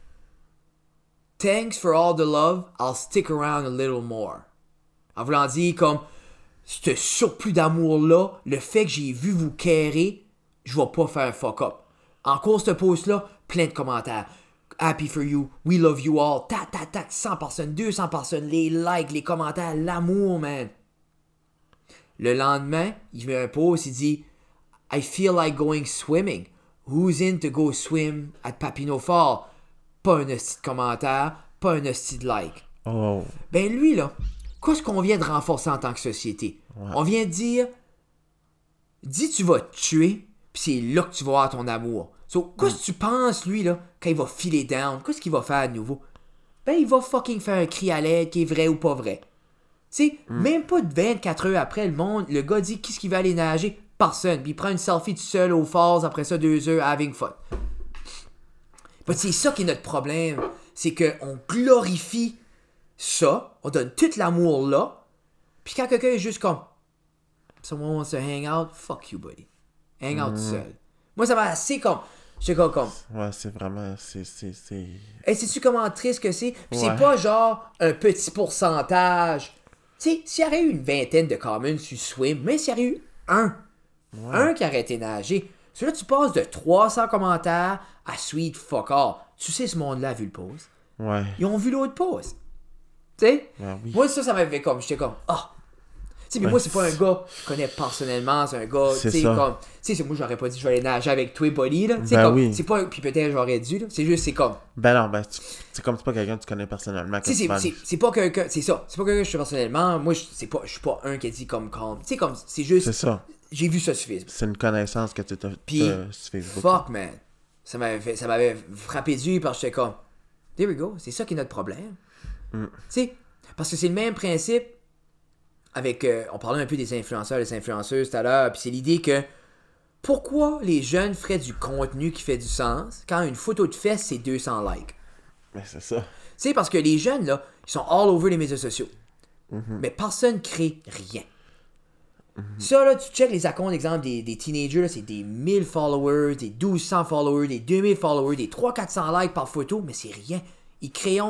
Speaker 2: Thanks for all the love, I'll stick around a little more. En voulant dire comme ce surplus d'amour-là, le fait que j'ai vu vous quérer, je vais pas faire un fuck-up. En cours, ce post-là, plein de commentaires. Happy for you, we love you all, ta ta ta, 100 personnes, 200 personnes, les likes, les commentaires, l'amour, man. Le lendemain, il met un post, il dit I feel like going swimming. Who's in to go swim at Papineau Fall? Pas un hostie de commentaire, pas un hostie de like.
Speaker 1: Oh.
Speaker 2: Ben lui, là, qu'est-ce qu'on vient de renforcer en tant que société? On vient de dire, dis tu vas te tuer, puis c'est là que tu vas avoir ton amour. So, qu'est-ce que tu penses, lui, là, quand il va filer down? Qu'est-ce qu'il va faire à nouveau? Ben, il va fucking faire un cri à l'aide qui est vrai ou pas vrai. Tu sais, même pas de 24 heures après, le monde, le gars dit qu'est-ce qu'il va aller nager? Personne. Puis il prend une selfie tout seul au falls après ça deux heures having fun. But c'est ça qui est notre problème. C'est qu'on glorifie ça, on donne tout l'amour là, puis quand quelqu'un est juste comme Someone wants to hang out, fuck you, buddy. Hang out seul. Moi, ça m'a assez comme. J'étais comme. comme
Speaker 1: Ouais, c'est vraiment. C'est. c'est, c'est...
Speaker 2: Hey, sais-tu comment triste que c'est? Puis c'est pas genre un petit pourcentage. Tu sais, s'il y aurait eu une vingtaine de commons sur Swim, mais s'il y aurait eu un, un qui aurait été nagé, celui-là, tu passes de 300 commentaires à sweet fuck all. Tu sais, ce monde-là a vu le pause.
Speaker 1: Ouais.
Speaker 2: Ils ont vu l'autre pause. Tu sais?
Speaker 1: Oui.
Speaker 2: Moi, ça, ça m'avait comme. J'étais comme. Ah! Tu sais, mais moi, c'est pas un gars que je connais personnellement, c'est un gars, tu
Speaker 1: C'est
Speaker 2: sais, comme. Tu sais, moi, j'aurais pas dit je vais aller nager avec toi, buddy, là. Tu sais,
Speaker 1: Ben
Speaker 2: comme.
Speaker 1: oui.
Speaker 2: C'est pas. Puis peut-être j'aurais dû, là. C'est juste, c'est comme.
Speaker 1: Ben non, ben, tu- c'est comme c'est pas quelqu'un que tu connais personnellement.
Speaker 2: Tu sais, c'est- c'est c'est pas quelqu'un. C'est ça. C'est pas quelqu'un que je suis personnellement. Moi, je c'est pas, je suis pas un qui a dit comme. comme tu sais, comme. C'est juste.
Speaker 1: C'est ça.
Speaker 2: J'ai vu ça sur Facebook.
Speaker 1: C'est une connaissance que tu as
Speaker 2: Puis,
Speaker 1: sur Facebook.
Speaker 2: Fuck, man. Ça m'avait frappé du parce que j'étais comme. There we go. C'est ça qui est notre problème.
Speaker 1: Mm.
Speaker 2: Tu sais, parce que c'est le même principe avec. euh, on parlait un peu des influenceurs, des influenceuses tout à l'heure. Puis c'est l'idée que. Pourquoi les jeunes feraient du contenu qui fait du sens quand une photo de fesse, c'est 200 likes?
Speaker 1: Ben c'est ça.
Speaker 2: Tu sais, parce que les jeunes, là, ils sont all over les médias sociaux. Mais personne crée rien. Ça, là, tu check les accounts, exemple, des, des teenagers, c'est des 1000 followers, des 1200 followers, des 2000 followers, des 300-400 likes par photo, mais c'est rien. Ils créent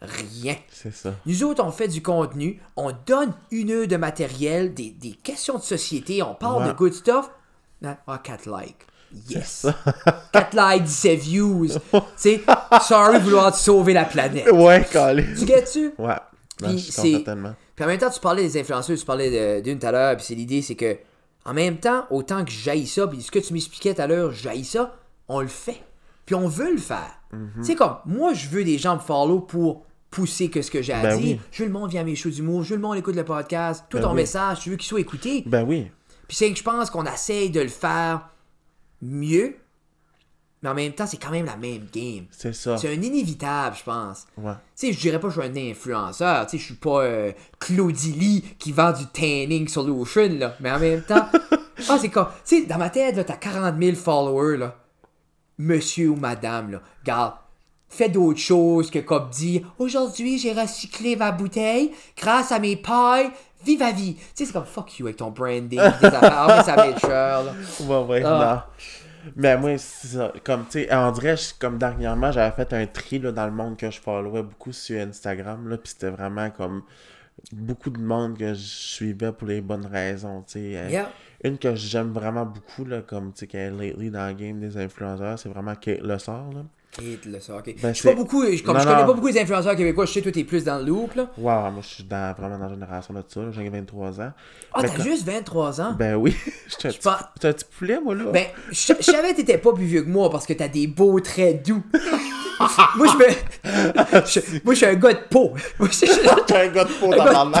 Speaker 2: rien.
Speaker 1: C'est ça.
Speaker 2: Nous autres, on fait du contenu, on donne une heure de matériel, des, des questions de société, on parle
Speaker 1: Ouais.
Speaker 2: de good stuff. Ah, ah, 4 likes. Yes. 4 likes, 17 views. tu sais, sorry vouloir te sauver la planète.
Speaker 1: Ouais, calé.
Speaker 2: Tu get-tu?
Speaker 1: Ouais. Ben,
Speaker 2: c'est-. Puis en même temps, tu parlais des influenceurs, tu parlais d'une tout à l'heure, puis c'est l'idée, c'est que en même temps, autant que j'aille ça, puis ce que tu m'expliquais tout à l'heure, j'aille ça, on le fait. Puis on veut le faire.
Speaker 1: Mhm.
Speaker 2: Tu sais, comme, moi, je veux des gens me follow pour pousser que ce que j'ai à
Speaker 1: Ben
Speaker 2: dire.
Speaker 1: oui.
Speaker 2: Je veux le monde via mes shows d'humour, je veux le monde écoute le podcast, tout
Speaker 1: Ben
Speaker 2: ton
Speaker 1: oui.
Speaker 2: message, tu veux qu'il soit écouté.
Speaker 1: Ben oui.
Speaker 2: Puis c'est que je pense qu'on essaye de le faire mieux, mais en même temps, c'est quand même la même game.
Speaker 1: C'est ça.
Speaker 2: C'est un inévitable, je pense.
Speaker 1: Ouais.
Speaker 2: Tu sais, je dirais pas que je suis un influenceur, tu sais, je suis pas euh, Claudie Lee qui vend du tanning sur l'ocean, là. Mais en même temps, ah, c'est comme, tu sais, dans ma tête, là, t'as 40 000 followers, là. Monsieur ou madame, là, regarde, fais d'autres choses que comme dire, aujourd'hui, j'ai recyclé ma bouteille grâce à mes pailles, vive à vie. Tu sais, c'est comme, fuck you avec ton branding, des affaires, ça va être cher, là.
Speaker 1: Ouais, ouais, non. Mais moi, c'est ça. Comme, tu sais, je- comme dernièrement, j'avais fait un tri là, dans le monde que je followais beaucoup sur Instagram, là, puis c'était vraiment comme beaucoup de monde que je suivais pour les bonnes raisons, tu sais. Euh,
Speaker 2: Yeah.
Speaker 1: Une que j'aime vraiment beaucoup, là, comme, tu sais, qui est lately dans le game des influenceurs, c'est vraiment Kate Le Sort, là. Ben,
Speaker 2: je suis pas beaucoup, je, comme,
Speaker 1: Non,
Speaker 2: je connais
Speaker 1: non.
Speaker 2: pas beaucoup les influenceurs québécois, je sais que toi t'es plus dans le loop, là.
Speaker 1: Wow, moi, je suis dans, vraiment dans la génération de ça, j'ai 23 ans.
Speaker 2: Ah, t'as juste 23 ans?
Speaker 1: Ben oui,
Speaker 2: Je pas-
Speaker 1: un petit poulet, moi, là.
Speaker 2: Ben, je je savais que t'étais pas plus vieux que moi parce que t'as des beaux traits doux. moi, je me. je- moi, je suis un gars de peau.
Speaker 1: T'es un gars de peau dans la main.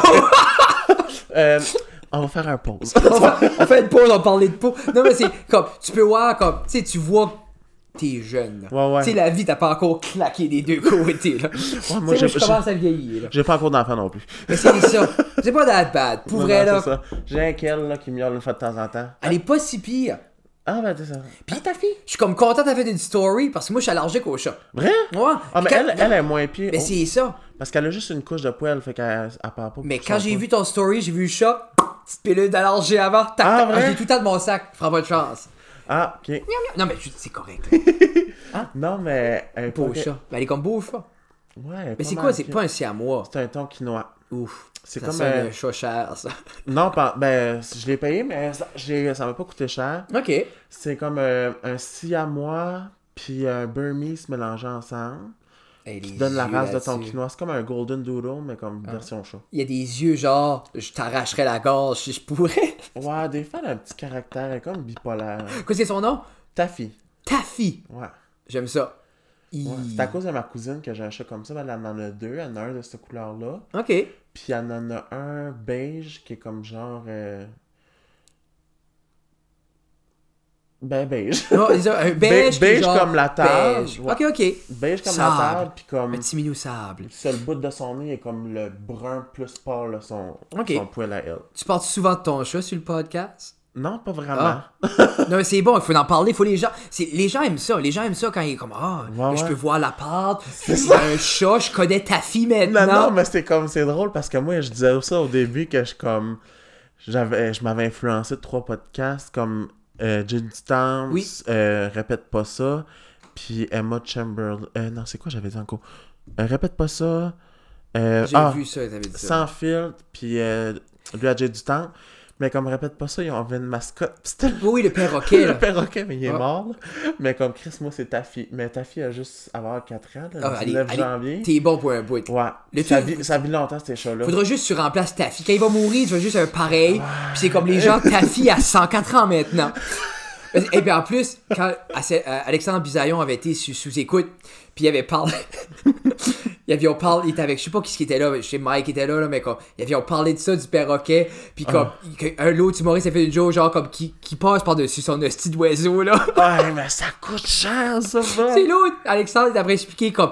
Speaker 1: Euh, on va faire un pause.
Speaker 2: on, fait, on fait une pause, on parlait de peau. Non, mais c'est comme. Tu peux voir, comme. Tu sais, tu vois t'es jeune.
Speaker 1: Ouais, ouais.
Speaker 2: Tu sais, la vie, t'as pas encore claqué des deux côtés, là.
Speaker 1: Ouais, moi, j'ai
Speaker 2: je commence à vieillir,
Speaker 1: j'ai pas encore d'enfant non plus.
Speaker 2: Mais c'est ça. C'est pas that bad. Pour
Speaker 1: Non,
Speaker 2: vrai,
Speaker 1: non,
Speaker 2: là.
Speaker 1: c'est ça. J'ai un Kel là, qui miaule une fois de temps en temps.
Speaker 2: Elle est pas si pire.
Speaker 1: Ah, ben, c'est ça.
Speaker 2: Puis ta fille? Je suis comme content d'avoir fait une story parce que moi, je suis allergique au chat.
Speaker 1: Vrai?
Speaker 2: Ouais.
Speaker 1: Ah, mais
Speaker 2: quand-
Speaker 1: elle, elle est moins pire.
Speaker 2: Mais
Speaker 1: Oh,
Speaker 2: c'est ça.
Speaker 1: Parce qu'elle a juste une couche de poêle, fait qu'elle elle part pas.
Speaker 2: Mais quand j'ai vu ton story, j'ai vu le chat, petite pilule d'allergie avant, tac,
Speaker 1: Ah,
Speaker 2: tac, j'ai tout le temps de mon sac, prends pas de chance.
Speaker 1: Ah, ok.
Speaker 2: Non, mais c'est correct. là.
Speaker 1: Non, mais. Un
Speaker 2: Beau
Speaker 1: peu-
Speaker 2: chat. Ben, elle est comme beau chat.
Speaker 1: Ouais.
Speaker 2: Mais c'est quoi, c'est pas un siamois?
Speaker 1: C'est un ton quinois.
Speaker 2: Ouf.
Speaker 1: C'est comme un-
Speaker 2: un chat cher, ça.
Speaker 1: Non, pas- ben, je l'ai payé, mais ça m'a pas coûté cher.
Speaker 2: Ok.
Speaker 1: C'est comme euh, un siamois puis un burmese mélangés ensemble.
Speaker 2: Hey,
Speaker 1: Tu donnes la race de ton quinoa. C'est comme un golden doodle, mais comme
Speaker 2: Ah.
Speaker 1: version chat.
Speaker 2: Il y a des yeux genre, je t'arracherais la gorge si je pourrais.
Speaker 1: Ouais, des fois, elle a un petit caractère, elle est comme bipolaire.
Speaker 2: Quoi, c'est son nom?
Speaker 1: Taffy.
Speaker 2: Taffy.
Speaker 1: Ouais.
Speaker 2: J'aime ça.
Speaker 1: Ouais. C'est à cause de ma cousine que j'ai un chat comme ça. Elle en a deux. Elle en a un de cette couleur-là.
Speaker 2: Ok.
Speaker 1: Puis elle en a un beige qui est comme genre. euh, Ben beige.
Speaker 2: Non, ça, un beige,
Speaker 1: beige
Speaker 2: genre
Speaker 1: comme la table.
Speaker 2: beige.
Speaker 1: Ouais.
Speaker 2: Ok, ok.
Speaker 1: beige comme
Speaker 2: Sable.
Speaker 1: la table. Puis comme.
Speaker 2: Un petit minou sable.
Speaker 1: Le seul bout de son nez est comme le brun plus pâle, là, son, son poil à elle.
Speaker 2: Tu parles souvent de ton chat sur le podcast?
Speaker 1: Non, pas vraiment.
Speaker 2: Ah. non, mais c'est bon, il faut en parler. Faut les gens. c'est- Les gens aiment ça. Les gens aiment ça quand ils est comme Ah,
Speaker 1: Ouais,
Speaker 2: je
Speaker 1: ouais.
Speaker 2: peux voir la pâte.
Speaker 1: C'est
Speaker 2: un chat, je connais ta fille
Speaker 1: Non,
Speaker 2: maintenant.
Speaker 1: non, mais c'est comme, c'est drôle parce que moi, je disais ça au début que je comme, j'avais, je m'avais influencé de trois podcasts comme euh, Jay
Speaker 2: Oui.
Speaker 1: euh, Répète pas ça, puis Emma Chamberlain. Euh, non, c'est quoi j'avais dit encore Euh, Répète pas ça.
Speaker 2: J'ai
Speaker 1: ah,
Speaker 2: vu ça, t'avais dit ça.
Speaker 1: Sans filtre, puis lui à Jay Temps. Mais comme Répète pas ça, ils ont enlevé une mascotte.
Speaker 2: Oui, le perroquet,
Speaker 1: le perroquet, mais il est
Speaker 2: Ah.
Speaker 1: mort. là. Mais comme Chris, moi, c'est ta fille. Mais ta fille a juste avoir 4 ans,
Speaker 2: Ah,
Speaker 1: le
Speaker 2: allez,
Speaker 1: 19
Speaker 2: allez,
Speaker 1: janvier.
Speaker 2: T'es bon pour un bout.
Speaker 1: Ouais.
Speaker 2: Le
Speaker 1: ça, vit, ça vit longtemps, ces chats-là.
Speaker 2: Faudra juste que tu remplaces ta fille. Quand il va mourir, tu vas juste un pareil. Puis c'est comme les gens, ta fille a 104 ans maintenant. Et puis en plus, quand euh, Alexandre Bisaillon avait été sous, sous écoute, puis il avait parlé. il avait on parle, il était avec, je sais pas qui ce qui était là, je sais Mike était là, là mais comme, il avait on parlé de ça, du perroquet, puis comme, que- un l'autre humoriste a fait une joke, genre comme, qui, qui passe par-dessus son hostie d'oiseau, là.
Speaker 1: Ouais, mais ça coûte cher, ça, va.
Speaker 2: C'est l'autre. Alexandre, il après expliqué comme.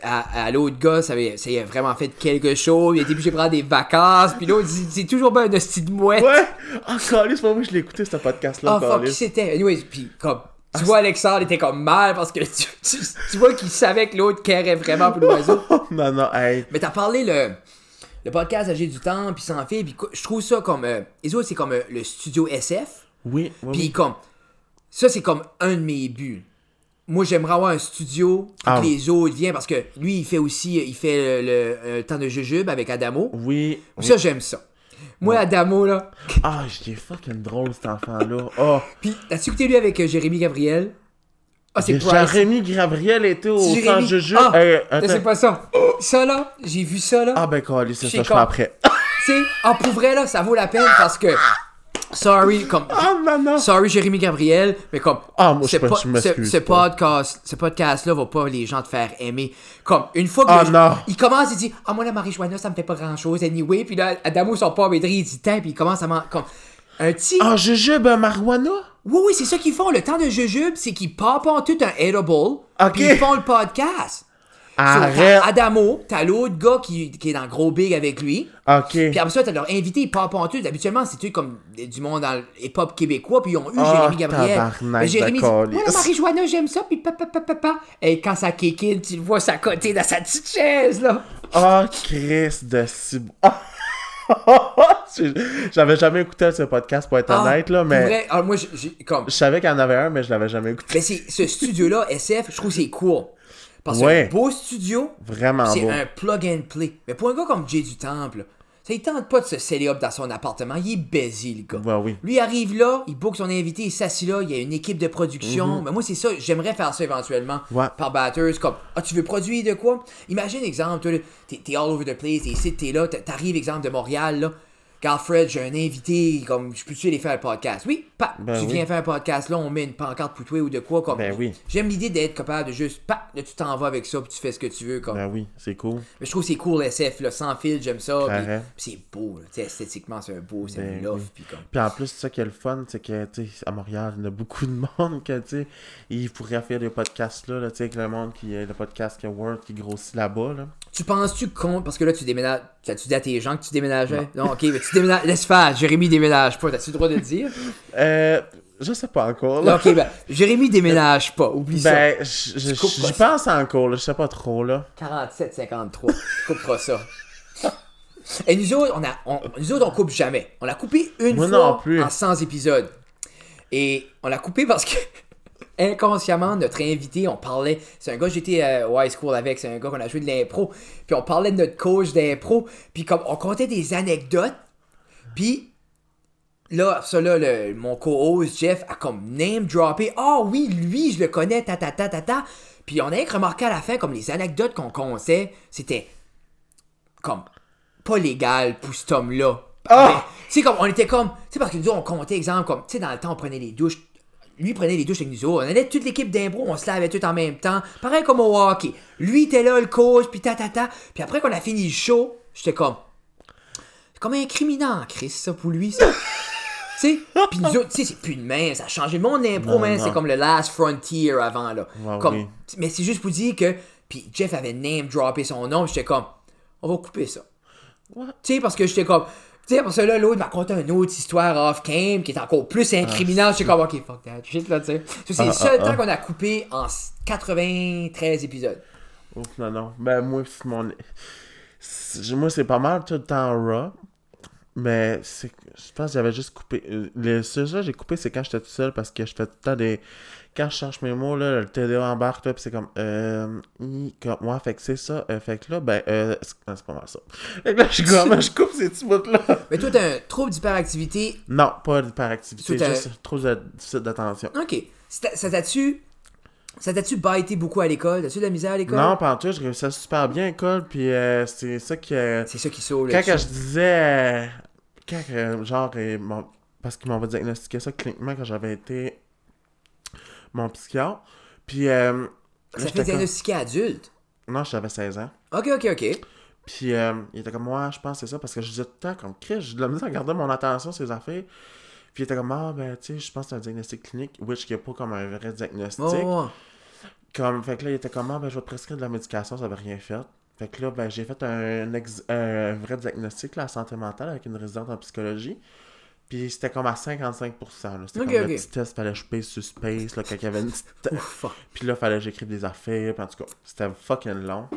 Speaker 2: À, à l'autre gars, ça avait, ça y a vraiment fait quelque chose. Il a été obligé de prendre des vacances. Puis l'autre, c'est c'est toujours bien un hostie de mouette.
Speaker 1: Ouais. Oh, Carlis, c'est pas moi que je l'ai écouté, ce podcast-là,
Speaker 2: Ah, fuck, qui c'était? Anyways, puis comme. Tu vois, Alexandre était comme mal parce que tu, tu, tu vois qu'il savait que l'autre carait vraiment pour l'oiseau.
Speaker 1: non, non, hey.
Speaker 2: Mais t'as parlé le, le podcast J'ai du temps, puis sans fil, puis je trouve ça comme. Euh, les autres, c'est comme euh, le studio SF.
Speaker 1: Oui, oui,
Speaker 2: Puis
Speaker 1: oui.
Speaker 2: comme, ça c'est comme un de mes buts. Moi j'aimerais avoir un studio,
Speaker 1: Ah.
Speaker 2: que les autres viennent, parce que lui il fait aussi, il fait le, le, euh, temps de jujube avec Adamo.
Speaker 1: Oui. oui.
Speaker 2: Ça j'aime ça. Moi Adamo là,
Speaker 1: Ah, est fucking drôle, cet enfant-là. Oh.
Speaker 2: puis as-tu écouté lui avec euh, Jérémy Gabriel? Ah c'est Price.
Speaker 1: Jérémy Gabriel était au
Speaker 2: Jérémy-
Speaker 1: centre Juju.
Speaker 2: Ah,
Speaker 1: Euh,
Speaker 2: c'est pas ça. Ça là, j'ai vu ça là.
Speaker 1: Ah, ben, Carlis, c'est ça, je fais après.
Speaker 2: Tu sais, ah pour vrai là, ça vaut la peine parce que. Sorry, comme.
Speaker 1: Non.
Speaker 2: Sorry Jérémy Gabriel, mais comme
Speaker 1: Ah, moi, je
Speaker 2: ce,
Speaker 1: m'excuse
Speaker 2: ce, ce
Speaker 1: pas.
Speaker 2: podcast, ce podcast là va pas les gens te faire aimer. Comme une fois que le-
Speaker 1: non.
Speaker 2: il commence il dit "Ah moi la marijuana ça me fait pas grand-chose anyway." Puis là Adamo son pas maîtrise, il dit "Tiens", puis il commence à comme un petit
Speaker 1: Ah, Juju, ben, marijuana?
Speaker 2: Oui oui, c'est ça qu'ils font le temps de jujube, c'est qu'ils popent en tout un edible,
Speaker 1: Ok.
Speaker 2: puis ils font le podcast. So,
Speaker 1: Arrête.
Speaker 2: t'as Adamo, t'as l'autre gars qui, qui est dans Gros Big avec lui.
Speaker 1: Ok.
Speaker 2: Puis après ça, t'as leur invité, en tout. Habituellement, c'est comme du monde dans le hip-hop québécois, puis ils ont eu
Speaker 1: Ah,
Speaker 2: Jérémy Gabriel.
Speaker 1: tabarnak
Speaker 2: Mais Jérémy dit, moi, la marijuana, j'aime ça, puis papa, papa, papa. Et quand ça kékine, tu le vois s'accoter dans sa petite chaise, là.
Speaker 1: Ah, Chris de si... J'ai- J'avais jamais écouté ce podcast, pour être
Speaker 2: Ah,
Speaker 1: honnête, là, mais...
Speaker 2: vrai, alors moi, comme...
Speaker 1: Je savais qu'il y en avait un, mais je l'avais jamais écouté.
Speaker 2: Mais c'est ce studio-là, SF, je trouve c'est cool. Parce que
Speaker 1: Ouais.
Speaker 2: c'est un beau studio,
Speaker 1: Vraiment
Speaker 2: c'est un plug and play. Mais pour un gars comme Jay du Temple, ça il tente pas de se sceller up dans son appartement, il est baisé, le gars.
Speaker 1: Oui.
Speaker 2: Lui arrive là, il book son invité, il s'assit là, il y a une équipe de production. Mais moi, c'est ça, j'aimerais faire ça éventuellement.
Speaker 1: Ouais.
Speaker 2: par batters. Comme, ah, tu veux produire de quoi Imagine, exemple, t'es t'es all over the place, t'es ici, t'es là, t'a- t'arrives, exemple, de Montréal, là. Garfred, j'ai un invité, comme, je peux-tu aller faire un podcast? Oui, pas.
Speaker 1: Ben
Speaker 2: tu
Speaker 1: oui.
Speaker 2: viens faire un podcast là, on met une pancarte pour toi ou de quoi, comme.
Speaker 1: Ben oui.
Speaker 2: J'aime l'idée d'être capable de juste, pas, là, tu t'en vas avec ça, puis tu fais ce que tu veux, comme.
Speaker 1: Ben oui, c'est cool.
Speaker 2: Mais je trouve que c'est cool, SF, là, sans fil, j'aime ça. puis- c'est beau, là, tu esthétiquement, c'est un beau, c'est
Speaker 1: Ben
Speaker 2: un love,
Speaker 1: oui.
Speaker 2: puis comme.
Speaker 1: Puis en plus, ça qui est le fun, c'est que, tu sais, à Montréal, il y a beaucoup de monde que, tu sais, ils pourraient faire des podcasts là, là tu sais, avec le monde qui est le podcast que Word qui grossit là-bas, là.
Speaker 2: Tu penses-tu qu'on. Parce que là, tu déménages. T'as-tu dit à tes gens que tu déménageais? Non, ok, mais tu déménages. Laisse faire, Jérémy déménage pas. T'as-tu le droit de le dire?
Speaker 1: Euh, je sais pas encore, là.
Speaker 2: Ok, ben, Jérémy déménage pas. Oublie ça.
Speaker 1: Ben,
Speaker 2: Tu couperas
Speaker 1: j'y
Speaker 2: ça.
Speaker 1: pense encore, là, je sais pas trop, là.
Speaker 2: 47-53. Tu couperas ça. Et nous autres, on a, on, nous autres, on coupe jamais. On l'a coupé une
Speaker 1: Moi
Speaker 2: fois
Speaker 1: non plus.
Speaker 2: en 100 épisodes. Et on l'a coupé parce que inconsciemment, notre invité, on parlait. C'est un gars que j'étais euh, au high school avec, c'est un gars qu'on a joué de l'impro. Puis on parlait de notre coach d'impro. Puis comme on comptait des anecdotes. Puis là, ça là, le- mon co-host Jeff a comme name droppé. Ah oui, lui, je le connais, ta ta ta ta ta. Puis on a rien remarqué à la fin, comme les anecdotes qu'on comptait, c'était comme pas légal pour cet homme-là.
Speaker 1: Ah!
Speaker 2: Sais, comme on était comme. Tu sais, parce que nous, on comptait, exemple, comme. Tu sais, dans le temps, on prenait les douches. Lui prenait les douches avec nous autres. On allait toute l'équipe d'impro, on se lavait tout en même temps. Pareil comme au hockey. Lui était là, le coach, puis ta ta ta. Puis après qu'on a fini le show, j'étais comme. Comme incriminant, Chris, ça, pour lui, ça. tu sais, puis nous autres, tu sais, c'est plus de même, ça a changé d'impro,
Speaker 1: Non,
Speaker 2: man, c'est comme le last frontier avant, là. Comme,
Speaker 1: oui.
Speaker 2: Mais c'est juste pour dire que, puis Jeff avait name droppé son nom, j'étais comme, on va couper ça.
Speaker 1: What?
Speaker 2: Tu sais, parce que j'étais comme. Tu sais, après ça, là, l'autre m'a conté une autre histoire off-cam qui est encore plus incriminante. J'étais comme, ok, fuck that shit, là, tu sais. C'est
Speaker 1: Ah,
Speaker 2: le seul
Speaker 1: ah,
Speaker 2: temps
Speaker 1: ah.
Speaker 2: qu'on a coupé en 93 épisodes.
Speaker 1: Ouf, non, non. Ben, moi, c'est mon. Moi, c'est pas mal tout le temps raw. Mais c'est. Je pense que j'avais juste coupé. euh, Le seul que j'ai coupé, c'est quand j'étais tout seul parce que je fais tout le temps des. Quand je cherche mes mots, là, le TDA embarque, là, pis c'est comme. Euh. Comme. Ouais, fait que c'est ça. euh, fait que là, ben. Euh, c'est pas mal ça. Fait que là, je comme. Je coupe ces petits bouts-là.
Speaker 2: Mais toi, t'as un trouble d'hyperactivité?
Speaker 1: Non, pas d'hyperactivité. Juste trop de déficit d'attention.
Speaker 2: Ok. Ça t'a-tu. Ça t'a-tu baité beaucoup à l'école? T'as-tu de la misère à l'école?
Speaker 1: Non, pendant tout, je réussissais super bien à l'école, puis euh, c'est ça qui. euh,
Speaker 2: C'est ça qui sauve
Speaker 1: Quand
Speaker 2: là
Speaker 1: que je disais. Quand genre, euh, mon- parce qu'ils m'ont diagnostiqué ça cliniquement quand j'avais été mon psychiatre. Puis. euh,
Speaker 2: Ça fait
Speaker 1: comme-
Speaker 2: diagnostiquer adulte?
Speaker 1: Non, j'avais 16 ans.
Speaker 2: Ok, ok, ok.
Speaker 1: Puis euh, il était comme, moi, je pense que c'est ça, parce que je disais tout le temps, comme, Chris, j'ai de la misère à garder mon attention sur ces affaires. Puis il était comme, ah, ben, tu sais, je pense que c'est un diagnostic clinique, which qui est pas comme un vrai diagnostic.
Speaker 2: Oh.
Speaker 1: Comme, fait que là, il était comme, ah, ben, je vais te prescrire de la médication, ça avait rien fait. Fait que là, ben, j'ai fait un, ex- un vrai diagnostic, à santé mentale, avec une résidente en psychologie. Puis c'était comme à 55%. là. C'était
Speaker 2: Ok,
Speaker 1: comme
Speaker 2: ok.
Speaker 1: le petit test, fallait que je paye sur Space, là, quand il y avait une petite... Puis là, fallait que j'écrive des affaires. Puis en tout cas, c'était fucking long.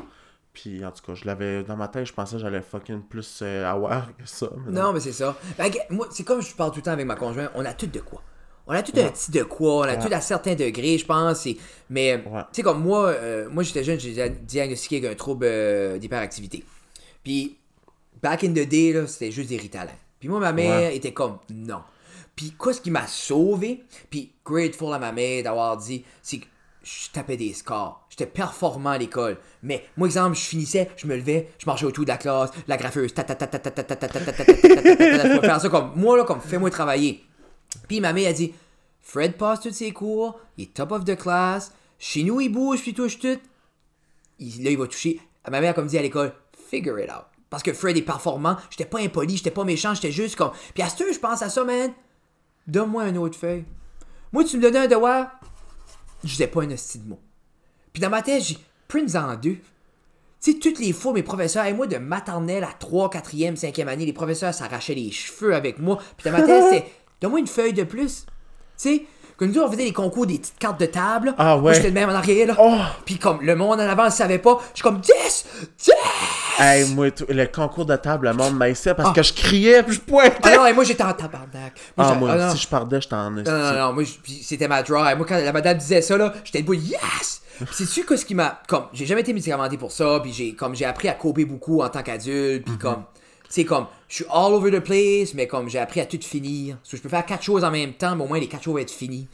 Speaker 1: Puis en tout cas, je l'avais dans ma tête, je pensais que j'allais fucking plus euh, avoir que ça. mais
Speaker 2: Non, mais c'est ça. Ben, moi, c'est comme je parle tout le temps avec ma conjointe, on a tout de quoi. On a tout un petit de quoi, on a tout à certains degrés, je pense. et- Mais,
Speaker 1: Ouais.
Speaker 2: tu sais, comme moi, euh, moi j'étais jeune, j'ai dia- diagnostiqué avec un trouble euh, d'hyperactivité. Puis, back in the day, là, c'était juste des Ritalin. Puis moi, ma mère
Speaker 1: Ouais.
Speaker 2: était comme, non. Puis, quoi, ce qui m'a sauvé, puis grateful à ma mère d'avoir dit, c'est que je tapais des scores. J'étais performant à l'école. Mais, moi, exemple, je finissais, je me levais, je marchais autour de la classe, la graffeuse, ta ta ta ta ta ta ta ta ta ta ta ta ta ta ta ta ta faire ça comme, moi, là, comme, fais-moi travailler. Puis ma mère a dit Fred passe tous ses cours, il est top of the class, chez nous il bouge puis touche tout. Il- là il va toucher. Ma mère comme dit à l'école Figure it out. Parce que Fred est performant, j'étais pas impoli, j'étais pas méchant, j'étais juste comme. Puis à ce je pense à ça, man. Donne-moi un autre feuille. Moi, tu me donnais un devoir, je disais pas un hostie de mot. Puis dans ma tête, j'ai prends-en deux. Tu sais, toutes les fois, mes professeurs, et moi, de maternelle à 3, 4e, 5e année, les professeurs s'arrachaient les cheveux avec moi. Puis dans ma tête, c'est donne-moi une feuille de plus. Tu sais, comme nous, on faisait des concours, des petites cartes de table.
Speaker 1: Ah
Speaker 2: Moi,
Speaker 1: ouais.
Speaker 2: j'étais le même en arrière, là.
Speaker 1: Oh!
Speaker 2: Puis comme le monde en avant ne savait pas, je suis comme 10! 10!
Speaker 1: Hey, moi, le concours de table, le monde m'haïssait parce
Speaker 2: Ah.
Speaker 1: que je criais puis je pointais.
Speaker 2: Ah non, et moi, j'étais en tabarnak.
Speaker 1: Ah, moi,
Speaker 2: ah,
Speaker 1: si je pardais, j'étais en
Speaker 2: Non, non, non, moi, c'était ma draw. Et moi, quand la madame disait ça, là, j'étais debout, yes! Puis c'est-tu que ce qui m'a. Comme, j'ai jamais été médicamenté pour ça, puis j'ai, comme, j'ai appris à coper beaucoup en tant qu'adulte, puis comme. C'est comme, je suis all over the place, mais comme j'ai appris à tout finir. So, je peux faire quatre choses en même temps, mais au moins les quatre choses vont être finies.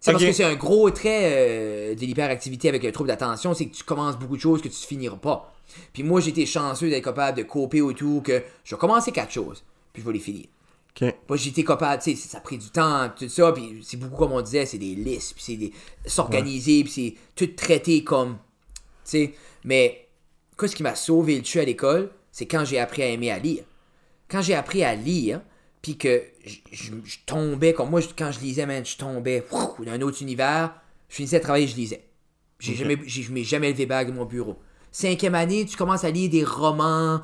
Speaker 2: C'est parce que c'est un gros trait euh, de l'hyperactivité avec un trouble d'attention, c'est que tu commences beaucoup de choses que tu finiras pas. Puis moi, j'étais chanceux d'être capable de coper autour que je vais commencer quatre choses, puis je vais les finir.
Speaker 1: Ok.
Speaker 2: Moi, j'étais capable, tu sais, ça a pris du temps, tout ça, puis c'est beaucoup comme on disait, c'est des listes, puis c'est des s'organiser, puis c'est tout traité comme, tu sais. Mais, quoi, ce qui m'a sauvé le dessus à l'école, c'est quand j'ai appris à aimer à lire. Quand j'ai appris à lire, puis que je, je- je tombais, comme moi, je- quand je lisais, man, je tombais dans un autre univers, je finissais de travailler, je lisais. J'ai jamais, j'ai- je m'ai jamais levé bague de mon bureau. Cinquième année, tu commences à lire des romans,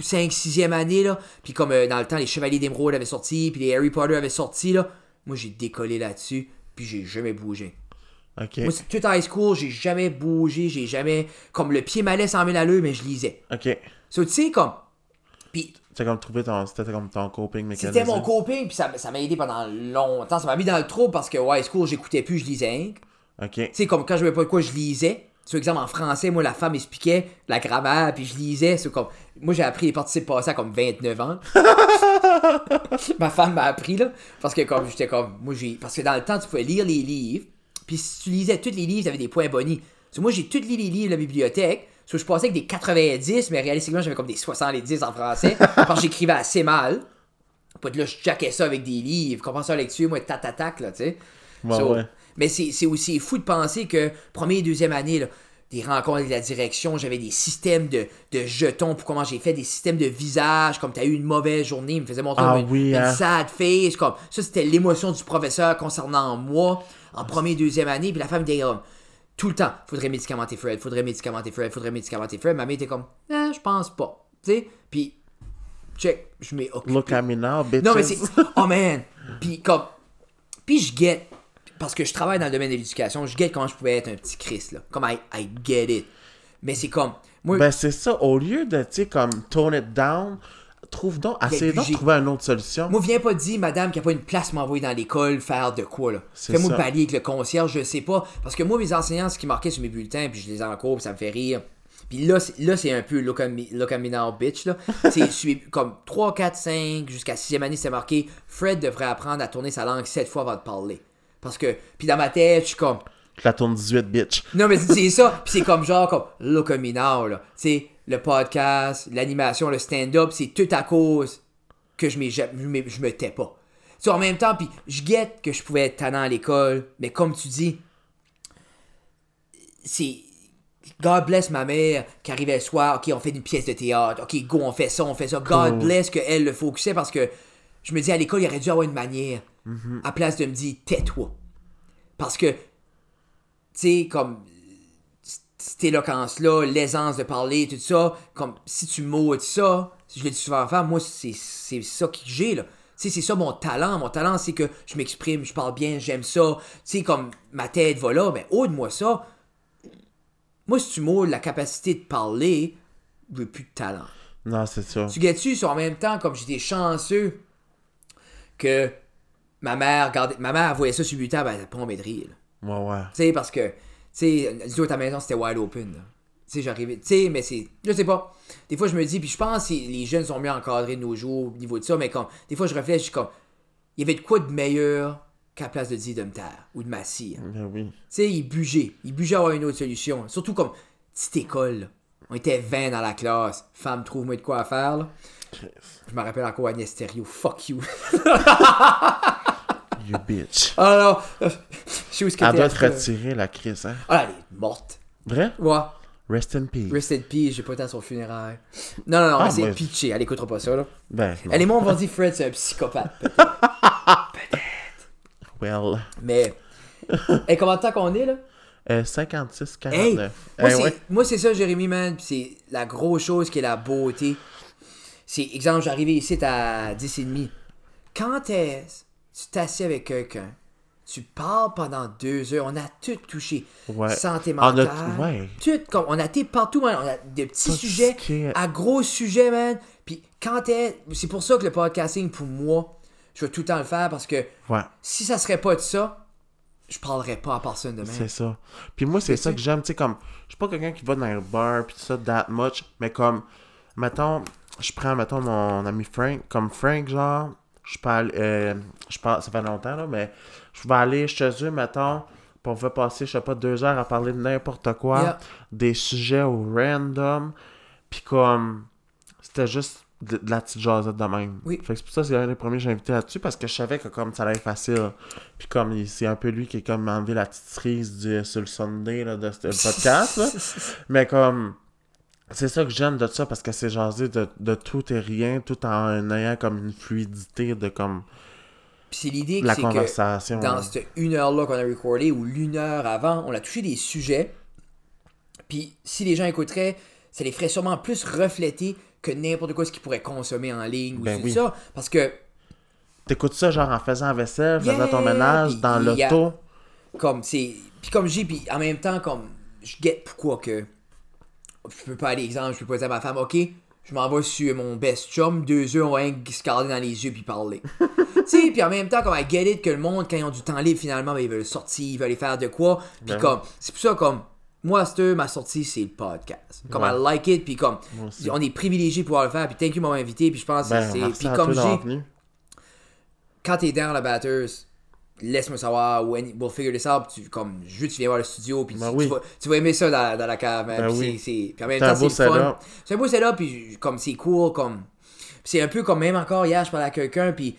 Speaker 2: cinq, sixième année, là. Puis comme euh, dans le temps, les Chevaliers d'Émeraude avaient sorti, puis les Harry Potter avaient sorti, là. Moi, j'ai décollé là-dessus, puis j'ai jamais bougé.
Speaker 1: Ok.
Speaker 2: Moi, c'est tout high school, j'ai jamais bougé, j'ai jamais... Comme le pied m'allait 100 000 à l'heure, mais je lisais.
Speaker 1: Ok.
Speaker 2: So, tu sais, comme... Puis
Speaker 1: C'est comme trouver ton. C'était comme ton coping mécanisme.
Speaker 2: c'était mon coping, puis ça ça m'a aidé pendant longtemps. Ça m'a mis dans le trou parce que, ouais, school, j'écoutais plus, je lisais rien.
Speaker 1: Ok.
Speaker 2: Tu sais, comme quand je savais pas de quoi je lisais. Sur exemple, en français, moi, la femme expliquait la grammaire, puis je lisais. C'est comme... Moi, j'ai appris les participes passés à comme 29 ans. Ma femme m'a appris, là. Parce que, comme, j'étais comme... Moi, j'ai... Parce que dans le temps, tu pouvais lire les livres. Puis si tu lisais tous les livres, t'avais des points bonus. Moi, j'ai tous lu les livres de la bibliothèque. So, je passais avec des 90, mais réalistiquement, j'avais comme des 70 en français. parce que j'écrivais assez mal. Puis là, je jackais ça avec des livres. Compensation lecture, moi, tatatac, là, tu sais.
Speaker 1: Ouais,
Speaker 2: So,
Speaker 1: ouais.
Speaker 2: Mais c'est aussi fou de penser que première et deuxième année, là, des rencontres avec la direction, j'avais des systèmes de, de jetons pour comment j'ai fait, des systèmes de visage, comme t'as eu une mauvaise journée, il me faisait montrer
Speaker 1: Ah
Speaker 2: une,
Speaker 1: oui,
Speaker 2: une
Speaker 1: hein.
Speaker 2: sad face, comme ça c'était l'émotion du professeur concernant moi en première et deuxième année, puis la femme était comme tout le temps, faudrait médicamenter Fred, faudrait médicamenter Fred, faudrait médicamenter Fred, ma mère était comme, ah, je pense pas, tu sais, puis check, je m'ai occupé.
Speaker 1: Look at me now, bitches.
Speaker 2: Non, mais c'est. Oh man! Puis comme. Puis je get. Parce que je travaille dans le domaine de l'éducation, je get comment je pouvais être un petit Chris, là. Comme I, I get it. Mais c'est comme. Moi,
Speaker 1: Ben, c'est ça. Au lieu de, tu sais, comme, tone it down, trouve donc, essayez donc de trouver une autre solution.
Speaker 2: moi, viens pas dire, madame, qu'il n'y a pas une place m'envoyer dans l'école faire de quoi, là. Fais-moi palier avec le concierge, je sais pas. Parce que moi, mes enseignants, ce qui marquait sur mes bulletins, puis je les ai en cours, puis ça me fait rire. Puis là, c'est, là, c'est un peu look at, me, look at me now, bitch, là. C'est comme 3, 4, 5, jusqu'à 6e année, c'est marqué Fred devrait apprendre à tourner sa langue 7 fois avant de parler. Parce que, puis dans ma tête, je suis comme,
Speaker 1: Je la tourne 18, bitch.
Speaker 2: Non, mais c'est ça. Puis c'est comme genre, comme Look at me now, là. Tu sais, le podcast, l'animation, le stand-up, c'est tout à cause que je, je, je me tais pas. Tu sais, en même temps, puis je guette que je pouvais être tannant à l'école, mais comme tu dis, c'est. God bless ma mère qui arrivait le soir, ok, on fait une pièce de théâtre, ok, go, on fait ça, on fait ça. God
Speaker 1: Cool.
Speaker 2: bless qu'elle le focusait parce que je me dis à l'école, il aurait dû avoir une manière, à place de me dire tais-toi. Parce que, tu sais, comme cette éloquence-là, l'aisance de parler, tout ça, comme si tu m'ôtes ça, je l'ai dit souvent à faire, moi, c'est ça que j'ai, là. Tu sais, c'est ça mon talent. Mon talent, c'est que je m'exprime, je parle bien, j'aime ça. Tu sais, comme ma tête va là, mais ôte-moi ça. Moi, si tu m'ôtes la capacité de parler, j'ai plus de talent.
Speaker 1: Non, c'est ça.
Speaker 2: Tu c'est en même temps, comme j'étais chanceux que ma mère, regardait, ma mère voyait ça sur le bulletin, ben, elle pas de rire, là.
Speaker 1: Ouais, ouais.
Speaker 2: Tu sais, parce que, sais, autres, à la maison, c'était wide open. là. Tu sais, j'arrivais. Tu sais, mais c'est. Je sais pas. Des fois, je me dis, puis je pense que les jeunes sont mieux encadrés de nos jours au niveau de ça, mais comme. Des fois, je réfléchis, comme. Il y avait de quoi de meilleur qu'à la place de dire de me taire ou de m'asseoir. Tu
Speaker 1: Ben oui.
Speaker 2: sais, ils bugeaient. Ils bugeaient à avoir une autre solution. Surtout comme petite école. là. On était 20 dans la classe. Femme, trouve-moi de quoi faire, là. Je me rappelle encore Agnès Stério. Fuck you.
Speaker 1: You bitch.
Speaker 2: Ah non. Je sais où ce que
Speaker 1: Elle doit te retirer la crise, hein?
Speaker 2: Ah, elle est morte.
Speaker 1: Vrai?
Speaker 2: Ouais.
Speaker 1: Rest in peace.
Speaker 2: Rest in peace, j'ai pas été à son funéraire. Non, non, non,
Speaker 1: Ah,
Speaker 2: pitché, elle écoutera pas ça, là.
Speaker 1: Ben, non.
Speaker 2: Elle et moi, on va dire Fred, c'est un psychopathe.
Speaker 1: Well.
Speaker 2: Mais. Et comment de temps qu'on est, là?
Speaker 1: Euh, 56,
Speaker 2: Hey!
Speaker 1: 49.
Speaker 2: Moi,
Speaker 1: Eh
Speaker 2: c'est,
Speaker 1: ouais.
Speaker 2: moi, c'est ça, Jérémy, man. C'est la grosse chose qui est la beauté. C'est, exemple, j'arrivais ici à 10h30. Quand est-ce tu t'assieds avec quelqu'un, tu parles pendant deux heures, on a tout touché.
Speaker 1: Ouais.
Speaker 2: Santé
Speaker 1: On a
Speaker 2: mentale.
Speaker 1: tout- ouais.
Speaker 2: Tout, comme, on a été partout, man. On a des petits
Speaker 1: Tout
Speaker 2: sujets à gros sujets, man. Puis quand est C'est pour ça que le podcasting, pour moi, je vais tout le temps le faire parce que
Speaker 1: Ouais.
Speaker 2: si ça serait pas de ça, je parlerais pas à personne de même.
Speaker 1: C'est ça. Puis moi, c'est ça que j'aime, tu sais, comme, je suis pas quelqu'un qui va dans un bar, puis tout ça, that much, mais comme, mettons, je prends, mettons, mon ami Frank, comme Frank, genre, je parle, euh, je parle, ça fait longtemps, là, mais je vais aller chez eux, mettons, puis on va passer, je sais pas, deux heures à parler de n'importe quoi,
Speaker 2: Yeah.
Speaker 1: des sujets au random, puis comme, c'était juste de, de la petite jasette de même.
Speaker 2: Oui.
Speaker 1: Fait que c'est pour ça que c'est un des premiers que j'ai invité là-dessus, parce que je savais que comme ça allait être facile. Puis comme il- c'est un peu lui qui est comme enlevé la petite cerise du, sur le Sunday là, de ce podcast. là. Mais comme c'est ça que j'aime de ça parce que c'est jasé de, de tout et rien, tout en ayant comme une fluidité de comme
Speaker 2: Puis c'est l'idée que
Speaker 1: la
Speaker 2: que
Speaker 1: conversation.
Speaker 2: dans cette une heure-là qu'on a recordé ou l'une heure avant, on a touché des sujets. Puis si les gens écouteraient, ça les ferait sûrement plus refléter que n'importe quoi ce qu'ils pourraient consommer en ligne ou
Speaker 1: Ben
Speaker 2: tout
Speaker 1: oui.
Speaker 2: ça. Parce que,
Speaker 1: T'écoutes ça genre en faisant la vaisselle, faisant ton ménage, dans
Speaker 2: a-
Speaker 1: l'auto.
Speaker 2: comme, c'est. Puis comme j'ai, puis en même temps, comme, je guette pourquoi que. Je peux pas aller, exemple, je peux pas dire à ma femme, ok, je m'en vais sur mon best chum, deux heures, on va rien se regarder dans les yeux puis parler. tu sais, puis en même temps, comme, I get it que le monde, quand ils ont du temps libre, finalement, ben, ils veulent sortir, ils veulent aller faire de quoi. Puis
Speaker 1: Ben
Speaker 2: comme, c'est pour ça, comme, moi, c'est ma sortie, c'est le podcast. Comme,
Speaker 1: Ouais.
Speaker 2: I like it, puis comme, on est privilégié de pouvoir le faire, puis thank you m'avoir invité, puis je pense que
Speaker 1: Ben,
Speaker 2: c'est. Puis
Speaker 1: à
Speaker 2: comme j'ai quand t'es dans la batteuse, laisse-moi savoir, when, we'll figure this out, puis tu, comme, que tu viens voir le studio, puis
Speaker 1: Ben
Speaker 2: tu,
Speaker 1: oui.
Speaker 2: tu vas, tu vas aimer ça dans, dans la cave,
Speaker 1: Ben oui.
Speaker 2: c'est- c'est- en même temps,
Speaker 1: beau
Speaker 2: c'est fun. C'est un beau setup, puis comme, c'est cool, comme, c'est un peu comme, même encore hier, je parlais à quelqu'un, puis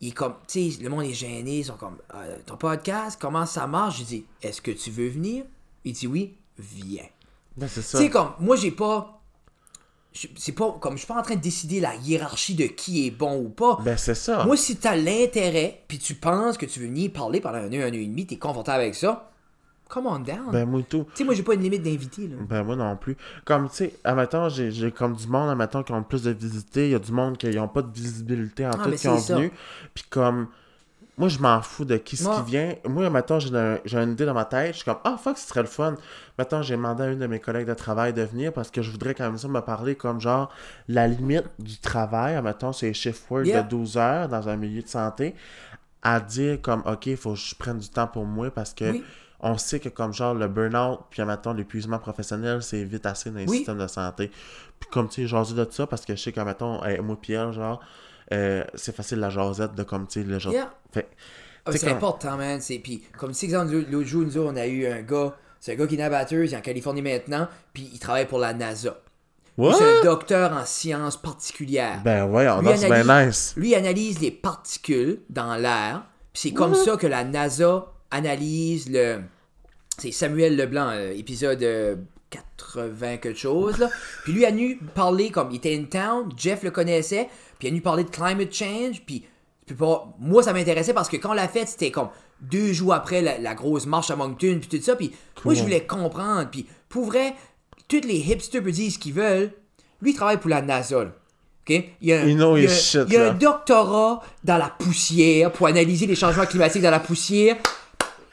Speaker 2: il comme, tu sais, le monde est gêné, ils sont comme, Ah, ton podcast, comment ça marche? Je dis, est-ce que tu veux venir? Il dit oui, viens.
Speaker 1: Ben, c'est
Speaker 2: Tu
Speaker 1: ça.
Speaker 2: sais, comme, moi, j'ai pas. Je- C'est pas comme je suis pas en train de décider la hiérarchie de qui est bon ou pas.
Speaker 1: Ben, c'est ça.
Speaker 2: Moi, si t'as l'intérêt, puis tu penses que tu veux venir parler pendant un heure, un heure et demie, t'es confortable avec ça, come on down.
Speaker 1: Ben, moi, tout.
Speaker 2: tu sais, moi, j'ai pas une limite d'invités, là.
Speaker 1: Ben moi non plus. Comme tu sais, admettons, j'ai j'ai comme du monde, admettons, qui ont plus de visibilité. Il y a du monde qui n'ont pas de visibilité en
Speaker 2: Ah,
Speaker 1: tout qui ont venu. Puis comme, moi je m'en fous de qui ce qui vient. Moi, admettons, j'ai un- j'ai une idée dans ma tête. Je suis comme, ah fuck, ce serait le fun. Maintenant, j'ai demandé à une de mes collègues de travail de venir parce que je voudrais quand même ça me parler comme genre la limite du travail. Admettons, c'est shift work
Speaker 2: Yeah.
Speaker 1: de 12 heures dans un milieu de santé. À dire comme, ok, il faut que je prenne du temps pour moi parce que
Speaker 2: Oui.
Speaker 1: on sait que comme genre le burn-out, puis admettons l'épuisement professionnel, c'est vite assez dans les
Speaker 2: Oui.
Speaker 1: systèmes de santé. Puis comme tu sais, jaser de ça parce que je sais que mettons, euh, moi Pierre, genre, euh, c'est facile la jasette de comme tu sais, le genre.
Speaker 2: Yeah.
Speaker 1: Fait,
Speaker 2: Ah,
Speaker 1: C'est
Speaker 2: important, man. C'est... Puis, comme si, exemple, l'autre jour, nous on a eu un gars, c'est un gars qui est nabatteur, il est en Californie maintenant, puis il travaille pour la NASA. C'est un docteur en sciences particulières.
Speaker 1: Ben ouais, c'est bien nice.
Speaker 2: Lui analyse les particules dans l'air, puis c'est comme ça que la NASA analyse le. C'est Samuel Leblanc, euh, épisode euh, 80 quelque chose, là. Puis lui a nu parler comme il était in town, Jeff le connaissait, puis il a nu parler de climate change, puis puis pas- moi ça m'intéressait parce que quand on l'a fait, c'était comme deux jours après la, la grosse marche à Moncton, puis tout ça, puis moi je voulais comprendre, puis pour vrai, tous les hipsters peuvent dire ce qu'ils veulent, lui il travaille pour la NASA, là. Il y a, un- il y a-
Speaker 1: shit,
Speaker 2: il a un doctorat dans la poussière pour analyser les changements climatiques dans la poussière.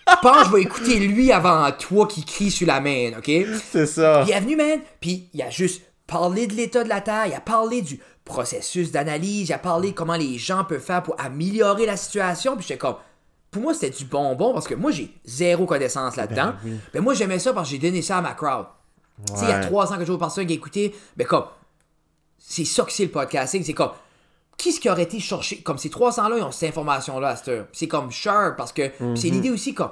Speaker 2: Je pense que je vais écouter lui avant toi qui crie sur la main, OK?
Speaker 1: C'est ça.
Speaker 2: Puis il est venu, man, puis il a juste parlé de l'état de la Terre, il a parlé du processus d'analyse, il a parlé comment les gens peuvent faire pour améliorer la situation, puis j'étais comme... Pour moi, c'était du bonbon, parce que moi, j'ai zéro connaissance là-dedans.
Speaker 1: Ben oui.
Speaker 2: Ben moi, j'aimais ça parce que j'ai donné ça à ma crowd. Tu sais, il y a
Speaker 1: Ouais.
Speaker 2: 300 quelque chose par personne qui écouté, ben comme... C'est ça que c'est le podcasting, c'est comme... Qui ce qui aurait été chercher... Comme ces 300-là, ils ont cette information-là à cette heure. C'est comme sharp, parce que... puis
Speaker 1: Mhm.
Speaker 2: c'est l'idée aussi comme...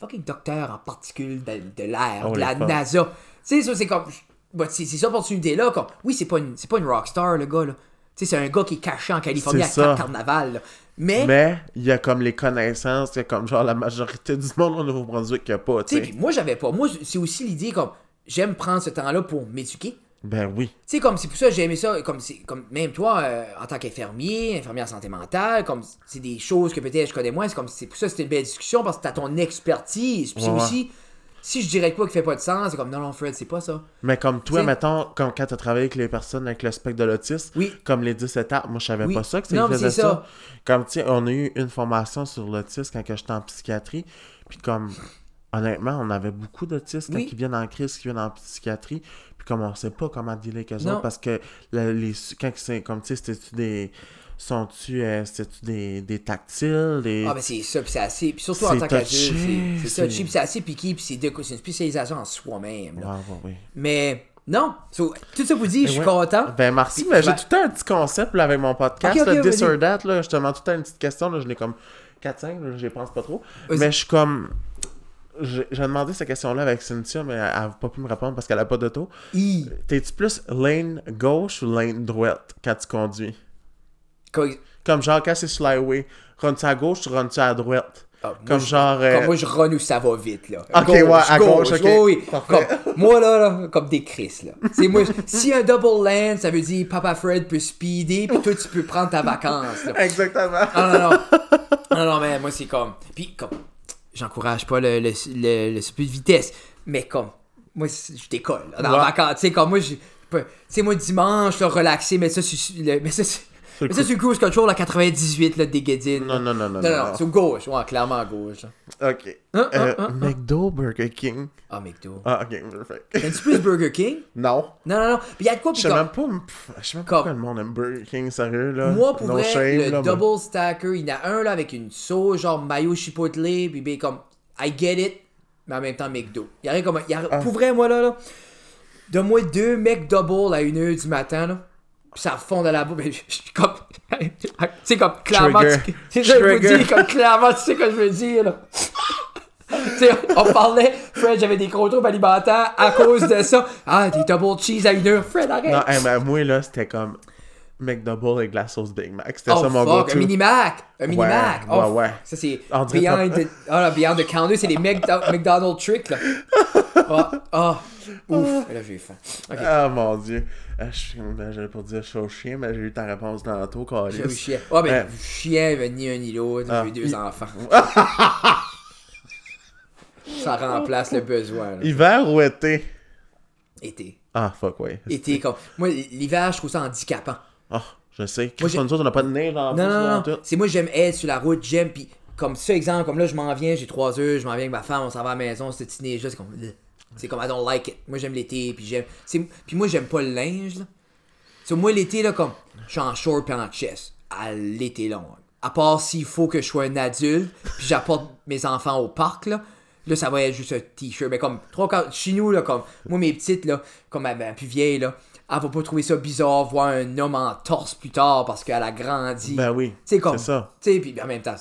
Speaker 2: Fucking docteur en particules de, de l'air,
Speaker 1: Oh,
Speaker 2: de la
Speaker 1: fuck.
Speaker 2: NASA. Tu sais, ça, c'est comme. bah, c'est c'est cette opportunité-là. Comme, oui, c'est pas, une, c'est pas une rockstar, le gars. là. Tu sais, c'est un gars qui est caché en Californie à
Speaker 1: C'est ça.
Speaker 2: Cap Carnaval. là. Mais,
Speaker 1: Mais il y a comme les connaissances que comme genre la majorité du monde au Nouveau-Brunswick qui a pas,
Speaker 2: tu sais, moi, j'avais pas. Moi, c'est aussi l'idée comme. J'aime prendre ce temps-là pour m'éduquer.
Speaker 1: Ben oui.
Speaker 2: Tu sais, comme c'est pour ça que j'ai aimé ça, comme, c'est- comme même toi, euh, en tant qu'infirmier, infirmier en santé mentale, comme c'est des choses que peut-être je connais moins, c'est comme c'est pour ça que c'était une belle discussion parce que t'as ton expertise. Puis c'est
Speaker 1: Ouais.
Speaker 2: aussi, si je dirais quoi qui fait pas de sens, c'est comme non, non, Fred, c'est pas ça.
Speaker 1: Mais comme toi,
Speaker 2: T'sais-
Speaker 1: mettons, comme quand t'as travaillé avec les personnes avec le spectre de l'autisme,
Speaker 2: Oui.
Speaker 1: comme les 10 étapes, moi je savais
Speaker 2: Oui.
Speaker 1: pas ça que
Speaker 2: Non,
Speaker 1: faisait
Speaker 2: c'est
Speaker 1: ça.
Speaker 2: ça.
Speaker 1: Comme tu sais, on a eu une formation sur l'autisme quand j'étais en psychiatrie, puis comme honnêtement, on avait beaucoup d'autistes quand
Speaker 2: Oui.
Speaker 1: ils viennent en crise, qui viennent en psychiatrie, comme on sait pas comment dealer avec eux
Speaker 2: Non.
Speaker 1: autres parce que les quand c'est comme tu sais, c'était-tu des sont-tu euh, des, des tactiles, des
Speaker 2: Ah, ben c'est ça, puis c'est assez. Puis surtout en tant qu'adulte, c'est- c'est ça, puis c'est assez piqué, puis c'est une spécialisation en soi-même. Mais non, so, tout ça vous dit, je suis
Speaker 1: ouais.
Speaker 2: content.
Speaker 1: Ben merci, mais j'ai
Speaker 2: ben-
Speaker 1: tout le temps un petit concept là, avec mon podcast,
Speaker 2: Ok, ok,
Speaker 1: le This or That, là, je te demande tout le temps une petite question, là, je l'ai comme 4-5, là, je pense pas trop. Mais je suis comme... J'ai demandé cette question-là avec Cynthia, mais elle n'a pas pu me répondre parce qu'elle a pas d'auto.
Speaker 2: Hi.
Speaker 1: T'es-tu plus lane gauche ou lane droite quand tu conduis?
Speaker 2: Comme,
Speaker 1: Comme genre quand c'est sur l'highway, run-tu à gauche, tu run-tu à droite?
Speaker 2: ah, moi,
Speaker 1: Comme
Speaker 2: je-
Speaker 1: genre... euh,
Speaker 2: Comme moi, je run où ça va vite, là.
Speaker 1: Ok, ouais, à gauche, ok.
Speaker 2: Oui. Comme, moi, là, là, comme des Chris, là. C'est moi, si un double land, ça veut dire Papa Fred peut speeder, puis toi, tu peux prendre ta vacance, là.
Speaker 1: Exactement.
Speaker 2: Ah non, non. Non, non, mais moi, c'est comme. Puis, comme. J'encourage pas le, le, le, de vitesse, mais comme. Moi, je décolle. là, dans
Speaker 1: Ouais.
Speaker 2: la vacance. Tu sais, comme moi, je. Tu sais, moi, dimanche, là, relaxé, mais ça, mais ça, mais ça, sur le cruise control à 98, là, des Guédines.
Speaker 1: Non, non, non, non,
Speaker 2: Non, non,
Speaker 1: non,
Speaker 2: sur gauche. Ouais, clairement à gauche.
Speaker 1: Ok.
Speaker 2: Hein, hein,
Speaker 1: Euh,
Speaker 2: hein.
Speaker 1: McDo, Burger King.
Speaker 2: Ah, McDo.
Speaker 1: Ah, ok, perfect.
Speaker 2: T'aimes-tu plus Burger King?
Speaker 1: Non.
Speaker 2: Non, non, non. Puis il y a de quoi,
Speaker 1: Je
Speaker 2: puis
Speaker 1: sais
Speaker 2: comme-
Speaker 1: même pas, je sais même pas
Speaker 2: Comme-
Speaker 1: pourquoi le monde aime Burger King, sérieux, là.
Speaker 2: Moi, pour vrai, le double stacker, il y en a un là avec une sauce, genre mayo chipotle, puis ben, comme, I get it, mais en même temps McDo. Il y a rien comme. il y a-
Speaker 1: Ah.
Speaker 2: Pour vrai, moi là, là donne-moi deux McDouble à 1h du matin, là, puis ça fond dans la bouche, mais je suis comme. tu sais, comme clairement. C'est ça que je veux dire, comme clairement, tu sais ce que je veux dire, là. tu sais, on parlait, Fred, j'avais des gros troubles alimentaires à cause de ça. Ah, des double cheese à 1h. Fred, arrête.
Speaker 1: Non, hey, mais moi, là, c'était comme McDouble avec la sauce Big Mac. C'était
Speaker 2: Oh
Speaker 1: ça mon
Speaker 2: fuck,
Speaker 1: go-to.
Speaker 2: un mini Mac, un mini
Speaker 1: Ouais,
Speaker 2: Mac.
Speaker 1: ouais,
Speaker 2: Oh,
Speaker 1: ouais.
Speaker 2: Ça c'est Beyond the, oh, là, Beyond the Counter, c'est les McDo- McDonald's tricks là. Oh, oh, ouf, là j'ai faim. Ok,
Speaker 1: Ah, mon dieu. Ah, je suis- ben, J'allais pour dire chaud chien, mais j'ai eu ta réponse tantôt, Carlis.
Speaker 2: chien. Oh ben
Speaker 1: Ouais.
Speaker 2: chien, ben, ni un ni l'autre,
Speaker 1: Ah,
Speaker 2: j'ai eu deux
Speaker 1: il-
Speaker 2: enfants. ça remplace le besoin. là.
Speaker 1: Hiver ou été?
Speaker 2: Été.
Speaker 1: Ah, fuck, ouais.
Speaker 2: Été, comme. Moi, l'hiver, je trouve ça handicapant.
Speaker 1: Ah, je sais.
Speaker 2: Moi,
Speaker 1: nous autres, on n'a pas de neige en
Speaker 2: Non, non, non. C'est moi, j'aime être sur la route, j'aime. Puis, comme ça, exemple, comme là, je m'en viens, j'ai 3 heures, je m'en viens avec ma femme, on s'en va à la maison, cette petite neige-là, c'est comme. C'est comme, I don't like it. Moi, j'aime l'été, puis j'aime. Puis moi, j'aime pas le linge, là. So, moi, l'été, là, comme, je suis en short puis en chest. À l'été long. À part s'il faut que je sois un adulte, puis j'apporte mes enfants au parc, là. Là, ça va être juste un t-shirt. Mais comme, trois quarts- chez nous, là, comme, moi, mes petites, là, comme ma, ma plus vieille, là, elle va pas trouver ça bizarre voir un homme en torse plus tard parce qu'elle a grandi.
Speaker 1: Ben oui.
Speaker 2: C'est comme.
Speaker 1: C'est ça.
Speaker 2: Tu sais, puis en même temps,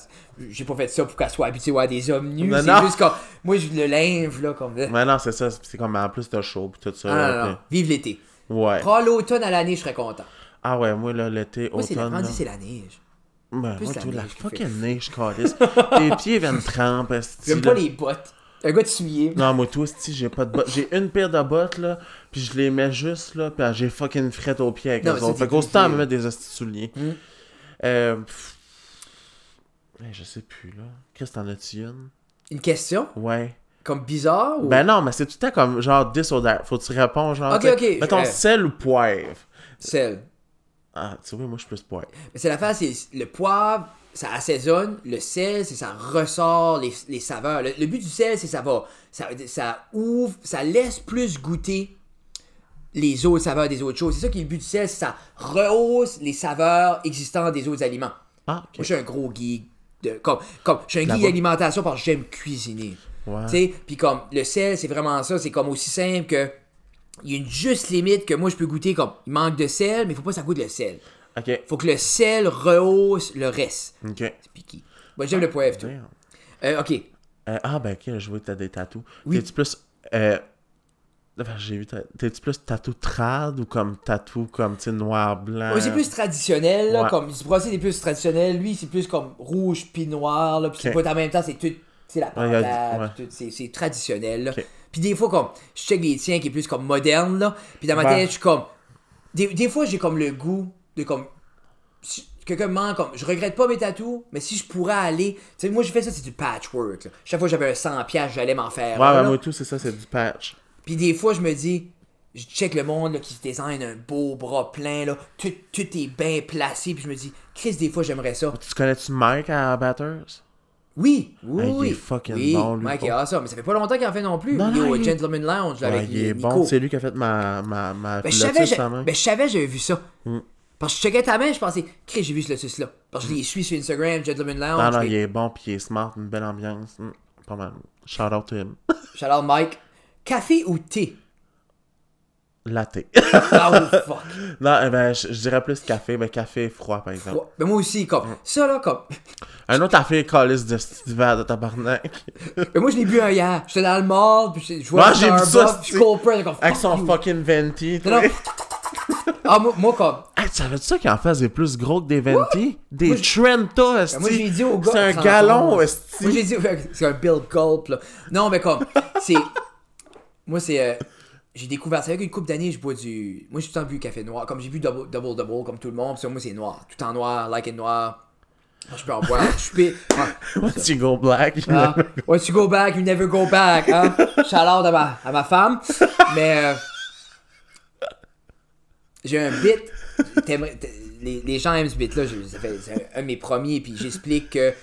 Speaker 2: j'ai pas fait ça pour qu'elle soit habituée à des hommes nus. C'est juste comme. Moi, je le linge, là, comme. Ah,
Speaker 1: Mais non, c'est ça. C'est comme en plus de chaud pis tout ça.
Speaker 2: non,
Speaker 1: là,
Speaker 2: non, non. Vive l'été.
Speaker 1: puis- Ouais.
Speaker 2: Prends l'automne à l'année, je serais content.
Speaker 1: Ah ouais, moi, là, l'été,
Speaker 2: Moi, c'est la,
Speaker 1: automne. là.
Speaker 2: c'est la neige.
Speaker 1: Ben,
Speaker 2: plus
Speaker 1: moi,
Speaker 2: la
Speaker 1: tout, la
Speaker 2: neige qui
Speaker 1: fucking neige, calice. Tes pieds viennent tremper,
Speaker 2: J'aime pas les bottes. Un gars de souliers.
Speaker 1: Non, moi, tout, esti, j'ai pas de bottes. J'ai une paire de bottes, là, puis je les mets juste, là, puis j'ai fucking frette aux pieds avec
Speaker 2: Non, ça,
Speaker 1: autres. Fait à
Speaker 2: plus
Speaker 1: me mettre des esti souliers.
Speaker 2: Hmm.
Speaker 1: Euh. pff, eh, Je sais plus, là. Chris, t'en as-tu une?
Speaker 2: Une question?
Speaker 1: Ouais.
Speaker 2: Comme bizarre ou?
Speaker 1: Ben non, mais c'est tout le temps comme genre 10 au dare. Faut que tu réponds genre.
Speaker 2: Ok, ok,
Speaker 1: Mettons sel ou poivre.
Speaker 2: Sel.
Speaker 1: Ah, tu vois, moi je suis plus poivre.
Speaker 2: Mais c'est l'affaire, c'est le poivre, ça assaisonne. Le sel, c'est ça ressort les, les saveurs. Le, le but du sel, c'est ça va. Ça, ça ouvre, ça laisse plus goûter les autres saveurs des autres choses. C'est ça qui est le but du sel, c'est ça rehausse les saveurs existantes des autres aliments.
Speaker 1: Ah,
Speaker 2: Moi, je suis un gros geek. De, comme, comme, je suis un geek d'alimentation parce que j'aime cuisiner. Puis comme le sel, c'est vraiment ça. C'est comme aussi simple que. Il y a une juste limite que moi je peux goûter comme. Il manque de sel, mais il faut pas que ça goûte le sel.
Speaker 1: Ok.
Speaker 2: Faut que le sel rehausse le reste.
Speaker 1: Ok.
Speaker 2: C'est piqué. Moi j'aime le poivre tout. Euh, ok.
Speaker 1: Euh, ah, ben ok, je vois que t'as des tatous.
Speaker 2: Oui.
Speaker 1: T'es-tu plus. Euh... enfin, J'ai vu. T'es-tu plus tatou trad ou comme tatou comme, tu sais, noir-blanc?
Speaker 2: Moi c'est plus traditionnel, là,
Speaker 1: Ouais.
Speaker 2: comme du brossé c'est plus traditionnel. Lui c'est plus comme rouge puis noir, là, puis c'est
Speaker 1: Ok.
Speaker 2: pas en même temps, c'est tout. C'est la
Speaker 1: Ouais, ouais.
Speaker 2: tout, c'est, c'est traditionnel. Là. Puis des fois, comme, je check les tiens qui est plus comme moderne, là. Puis dans ma
Speaker 1: Ben.
Speaker 2: tête, je suis comme. Des, des fois, j'ai comme le goût de comme. si- Quelqu'un me comme. Je regrette pas mes tatous, mais si je pourrais aller. Tu sais, moi, j'ai fait ça, c'est du patchwork. là. Chaque fois que j'avais un 100$, piastres, j'allais m'en faire.
Speaker 1: Ouais, ouais,
Speaker 2: là.
Speaker 1: moi tout, c'est ça, c'est du patch.
Speaker 2: Puis des fois, je me dis, je check le monde là, qui se design un beau bras plein, là, tout, tout est bien placé, puis je me dis, Chris, des fois, j'aimerais ça.
Speaker 1: Tu connais-tu Mike à Batters?
Speaker 2: Oui, oui,
Speaker 1: Ah, il est fucking
Speaker 2: oui,
Speaker 1: bon, lui,
Speaker 2: Mike est awesome, mais ça fait pas longtemps qu'il en fait non plus.
Speaker 1: Non,
Speaker 2: il est au Gentleman Lounge là,
Speaker 1: Ouais,
Speaker 2: avec
Speaker 1: il est
Speaker 2: Nico.
Speaker 1: bon. C'est lui qui a fait ma, ma, ma
Speaker 2: Ben, je savais,
Speaker 1: lotus,
Speaker 2: ben, je savais, j'avais vu ça.
Speaker 1: Mm.
Speaker 2: Parce que je checkais ta main, je pensais, Chris, j'ai vu ce lotus-là. Parce que je les suis sur Instagram, Gentleman Lounge.
Speaker 1: Non, non, il est bon, puis il est smart, une belle ambiance. Hmm, pas mal. Shout out to him.
Speaker 2: Shout out Mike. Café ou thé?
Speaker 1: Latte.
Speaker 2: Ah, oh, fuck.
Speaker 1: non, eh ben, je, je dirais plus café, mais café froid, par exemple.
Speaker 2: Ouais, Ben, moi aussi, comme, ça là, comme.
Speaker 1: Un autre affaire calice de hiver de tabarnak.
Speaker 2: Ben, moi, je l'ai bu un hier. J'étais dans le mall, puis je- vois
Speaker 1: j'ai vu ça,
Speaker 2: puis je
Speaker 1: c'est-
Speaker 2: press, comme,
Speaker 1: Avec son
Speaker 2: you.
Speaker 1: fucking venti.
Speaker 2: Non, non. Ah, moi, moi, comme.
Speaker 1: Hey, tu savais-tu ça qu'il en faisait plus gros que des venti? Des
Speaker 2: Moi, je-
Speaker 1: Trenta, esti.
Speaker 2: Ben, moi, j'ai dit au gars.
Speaker 1: C'est un
Speaker 2: 30
Speaker 1: galon,
Speaker 2: Moi,
Speaker 1: esti.
Speaker 2: j'ai dit. C'est un Bill Gulp, là. Non, mais comme. C'est. Moi, c'est. euh, J'ai découvert, ça fait qu'une couple d'années, je bois du. Moi, j'ai tout le temps bu café noir. Comme j'ai bu double, double, double, comme tout le monde. Puis moi, c'est noir. Tout en noir, like it noir. Je peux en boire. Je peux. Ah.
Speaker 1: Tu go black.
Speaker 2: Ah, once you go back, you never go back. Hein? Shout out à ma, à ma femme. Mais euh, j'ai un bit. Les, les gens aiment ce bit-là. C'est un, un de mes premiers. Puis j'explique que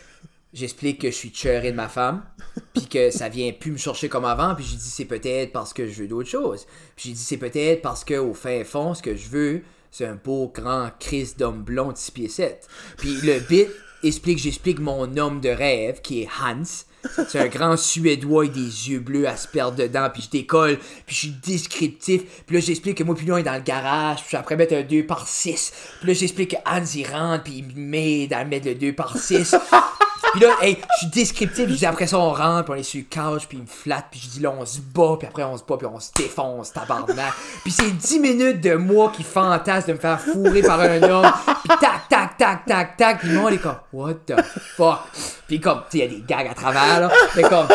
Speaker 2: j'explique que je suis cheuré de ma femme. Puis que ça vient plus me chercher comme avant. Puis j'ai dit c'est peut-être parce que je veux d'autres choses. Puis j'ai dit c'est peut-être parce que au fin fond, ce que je veux, c'est un beau grand Chris d'homme blond de 6 pieds 7. Puis le bit explique, j'explique mon homme de rêve qui est Hans. C'est un grand Suédois avec des yeux bleus à se perdre dedans, puis je décolle, puis je suis descriptif. Puis là, j'explique que moi, puis lui, on est dans le garage, puis je après mettre un 2 par 6. Puis là, j'explique que Hans, il rentre, puis il m'aide à mettre le 2 par 6. Puis là, hey, je suis descriptif, je dis après ça, on rentre, puis on est sur le couch, puis il me flatte, puis je dis là, on se bat, puis après on se bat, puis on se défonce, tabarnak. Puis c'est 10 minutes de moi qui fantasme de me faire fourrer par un homme, puis tac, tac, tac, tac, tac, puis moi, on est comme, what the fuck? Puis comme, tu sais, y a des gags à travers, là, mais comme,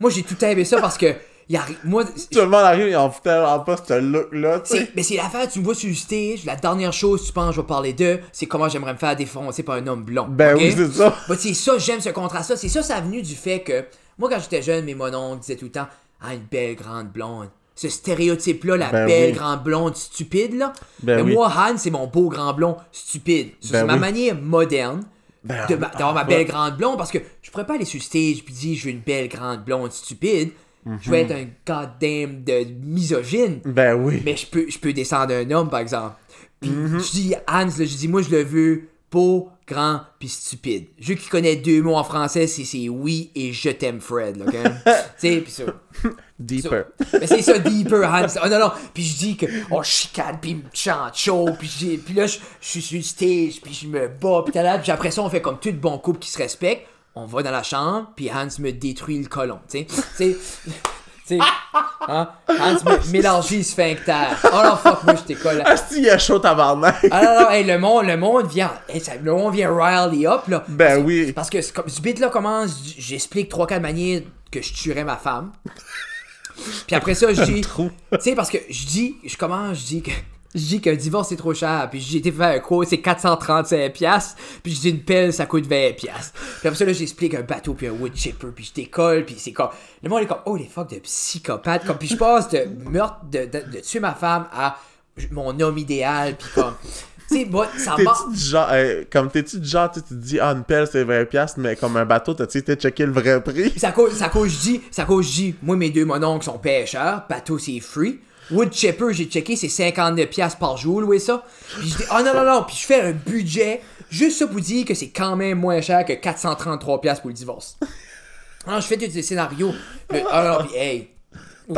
Speaker 2: moi, j'ai tout aimé ça parce que il arrive. Moi,
Speaker 1: Tout le monde arrive, ils ont tellement pas ce look-là, tu
Speaker 2: c'est-
Speaker 1: sais.
Speaker 2: mais c'est l'affaire, tu me vois sur le stage, la dernière chose, tu penses, je vais parler d'eux, c'est comment j'aimerais me faire défoncer par un homme blond.
Speaker 1: Ben oui, c'est ça.
Speaker 2: Bah, c'est ça, j'aime ce contraste-là. C'est ça, ça a venu du fait que, moi, quand j'étais jeune, mes mononcles disaient tout le temps, ah, une belle grande blonde. Ce stéréotype-là, la
Speaker 1: Ben
Speaker 2: belle
Speaker 1: oui.
Speaker 2: grande blonde stupide, là.
Speaker 1: Ben
Speaker 2: mais
Speaker 1: oui.
Speaker 2: moi, Han, c'est mon beau grand blond stupide.
Speaker 1: Ben
Speaker 2: c'est ma
Speaker 1: oui.
Speaker 2: manière moderne
Speaker 1: Ben,
Speaker 2: ma- d'avoir ma belle grande blonde parce que je pourrais pas aller sur stage puis dire je veux une belle grande blonde stupide. Je vais être un goddamn de misogyne.
Speaker 1: Ben oui.
Speaker 2: Mais je peux, je peux descendre un homme, par exemple. Puis
Speaker 1: Mhm.
Speaker 2: je dis Hans, là, je dis moi je le veux beau, grand, puis stupide. Je qui connaît deux mots en français, c'est oui et je t'aime Fred, là, ok? tu sais, puis ça.
Speaker 1: Deeper.
Speaker 2: Mais c'est ça, deeper, Hans. Oh non, non. Puis je dis que, oh, je chicane, puis me chante chaud, puis là, je, je suis sur le stage, puis je me bats, puis là, puis après ça, on fait comme tout bon couple qui se respecte. On va dans la chambre, puis Hans me détruit le colon, tu sais. Hein? Hans le sphincter. Oh non, fuck, moi, je t'écolle.
Speaker 1: Ah, si, il a chaud tabarnak.
Speaker 2: Ah non, non, hey, le monde, le monde vient, hey, ça- le monde vient riley up, là.
Speaker 1: Ben oui.
Speaker 2: Parce que comme, ce bit-là commence, j'explique trois, quatre manières que je tuerais ma femme. Puis après ça, je dis. Tu sais, parce que je dis, je commence, je dis que. Je dis qu'un divorce c'est trop cher, puis j'ai été faire un quote, c'est 435$, piastres, puis je dis une pelle, ça coûte 20$. piastres. Puis après ça, là, j'explique un bateau, puis un wood chipper, puis je décolle, puis c'est comme. Le monde est comme, oh les fuck de psychopathe, comme, puis je passe de meurtre, de, de, de tuer ma femme à mon homme idéal, puis comme. Tu sais, moi, ça m'a.
Speaker 1: T'es-tu du genre, euh, comme t'es-tu du genre, tu te dis, ah, une pelle c'est 20$, piastres, mais comme un bateau, t'as-tu été checker le vrai prix?
Speaker 2: À cause, à cause je dis, à cause je dis, moi mes deux mononcles sont pêcheurs, bateau c'est free. Wood chipper, j'ai checké, c'est 59$ piastres par jour, louer ça. Puis je dis, oh non, non, non, puis je fais un budget, juste ça pour dire que c'est quand même moins cher que 433$ piastres pour le divorce. Alors je fais des scénarios. Puis, ah non, puis hey. Oh.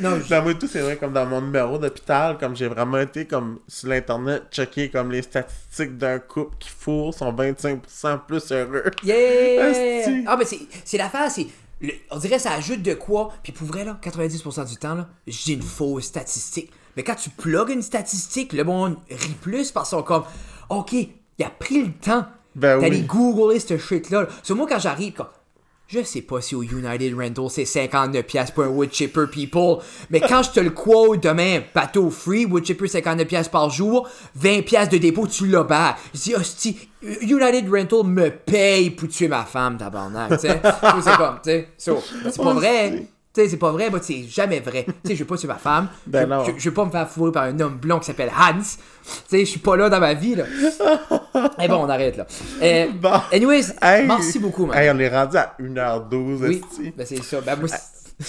Speaker 2: Non, je-
Speaker 1: Dans moi, tout, c'est vrai, comme dans mon numéro d'hôpital, comme j'ai vraiment été comme sur l'internet, checker comme les statistiques d'un couple qui fourre sont 25% plus heureux.
Speaker 2: Yeah! Ah, mais c'est, c'est l'affaire, c'est. Le- on dirait que ça ajoute de quoi. Puis pour vrai, là, 90% du temps, là, j'ai une fausse statistique. Mais quand tu plugues une statistique, le monde rit plus parce qu'ils sont comme, OK, il a pris le temps
Speaker 1: Ben
Speaker 2: d'aller
Speaker 1: oui.
Speaker 2: googler ce shit-là. Sur moi, quand j'arrive, je sais pas si au United Rental c'est 59$ piastres pour un wood chipper people, mais quand je te le quote demain, bateau free, wood chipper 59$ piastres par jour, 20$ piastres de dépôt, tu l'as bas. Je dis, hostie, United Rental me paye pour tuer ma femme, tabarnak, tu sais. c'est comme, tu sais, so, c'est pas vrai. Tu sais, c'est pas vrai, moi, c'est jamais vrai. Tu sais, je veux pas tuer ma femme.
Speaker 1: Ben
Speaker 2: je,
Speaker 1: non.
Speaker 2: je- je veux pas me faire fourrer par un homme blond qui s'appelle Hans. Tu sais, je suis pas là dans ma vie, là. Eh bon, on arrête, là. Euh,
Speaker 1: Bon.
Speaker 2: Anyways,
Speaker 1: Hey.
Speaker 2: merci beaucoup, man.
Speaker 1: Hey, on est rendu à 1h12,
Speaker 2: Oui,
Speaker 1: esti.
Speaker 2: ben c'est ça. Ben, moi,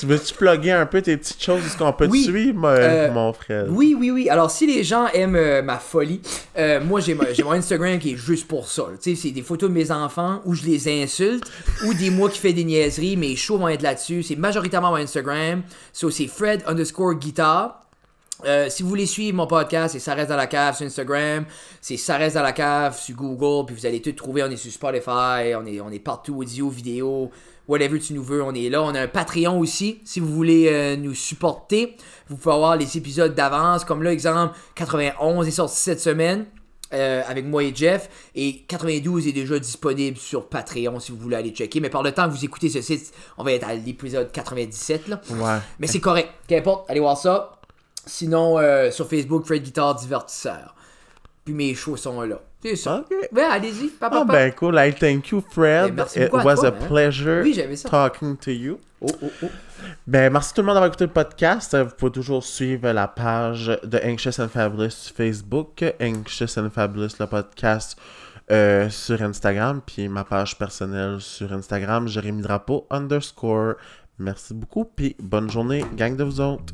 Speaker 1: veux-tu plugger un peu tes petites choses, est-ce qu'on peut
Speaker 2: Oui.
Speaker 1: te suivre, mon,
Speaker 2: Euh,
Speaker 1: mon frère?
Speaker 2: oui, oui, oui. Alors, si les gens aiment euh, ma folie, euh, moi, j'ai mon Instagram qui est juste pour ça. Tu sais, c'est des photos de mes enfants où je les insulte ou des mois qui fait des niaiseries. Mes shows vont être là-dessus. C'est majoritairement mon Instagram. So, c'est Fred underscore guitar. Euh, si vous voulez suivre mon podcast, c'est Ça reste dans la cave sur Instagram, c'est Ça reste dans la cave sur Google, puis vous allez tout trouver. On est sur Spotify, on est, on est partout, audio, vidéo, whatever tu nous veux, on est là. On a un Patreon aussi, si vous voulez euh, nous supporter. Vous pouvez avoir les épisodes d'avance, comme là, exemple, 91 est sorti cette semaine. euh, avec moi et Jeff et 92 est déjà disponible sur Patreon si vous voulez aller checker mais par le temps que vous écoutez ce site on va être à l'épisode 97 là
Speaker 1: Ouais.
Speaker 2: mais c'est correct. Qu'importe, allez voir ça. Sinon, euh, sur Facebook, Fred Guitar Divertisseur. Puis mes shows sont là. C'est ça.
Speaker 1: Ok.
Speaker 2: Ouais, allez-y. Papa,
Speaker 1: Ah ben cool, thank you Fred.
Speaker 2: Ben, merci
Speaker 1: It was
Speaker 2: toi,
Speaker 1: a
Speaker 2: man.
Speaker 1: pleasure
Speaker 2: Oui, j'aimais ça.
Speaker 1: talking to you.
Speaker 2: Oh, oh, oh.
Speaker 1: Ben merci tout le monde d'avoir écouté le podcast. Euh, Vous pouvez toujours suivre la page de Anxious and Fabulous sur Facebook, Anxious and Fabulous le podcast euh, sur Instagram, puis ma page personnelle sur Instagram, Jérémy Drapeau underscore. Merci beaucoup, puis bonne journée, gang de vous autres.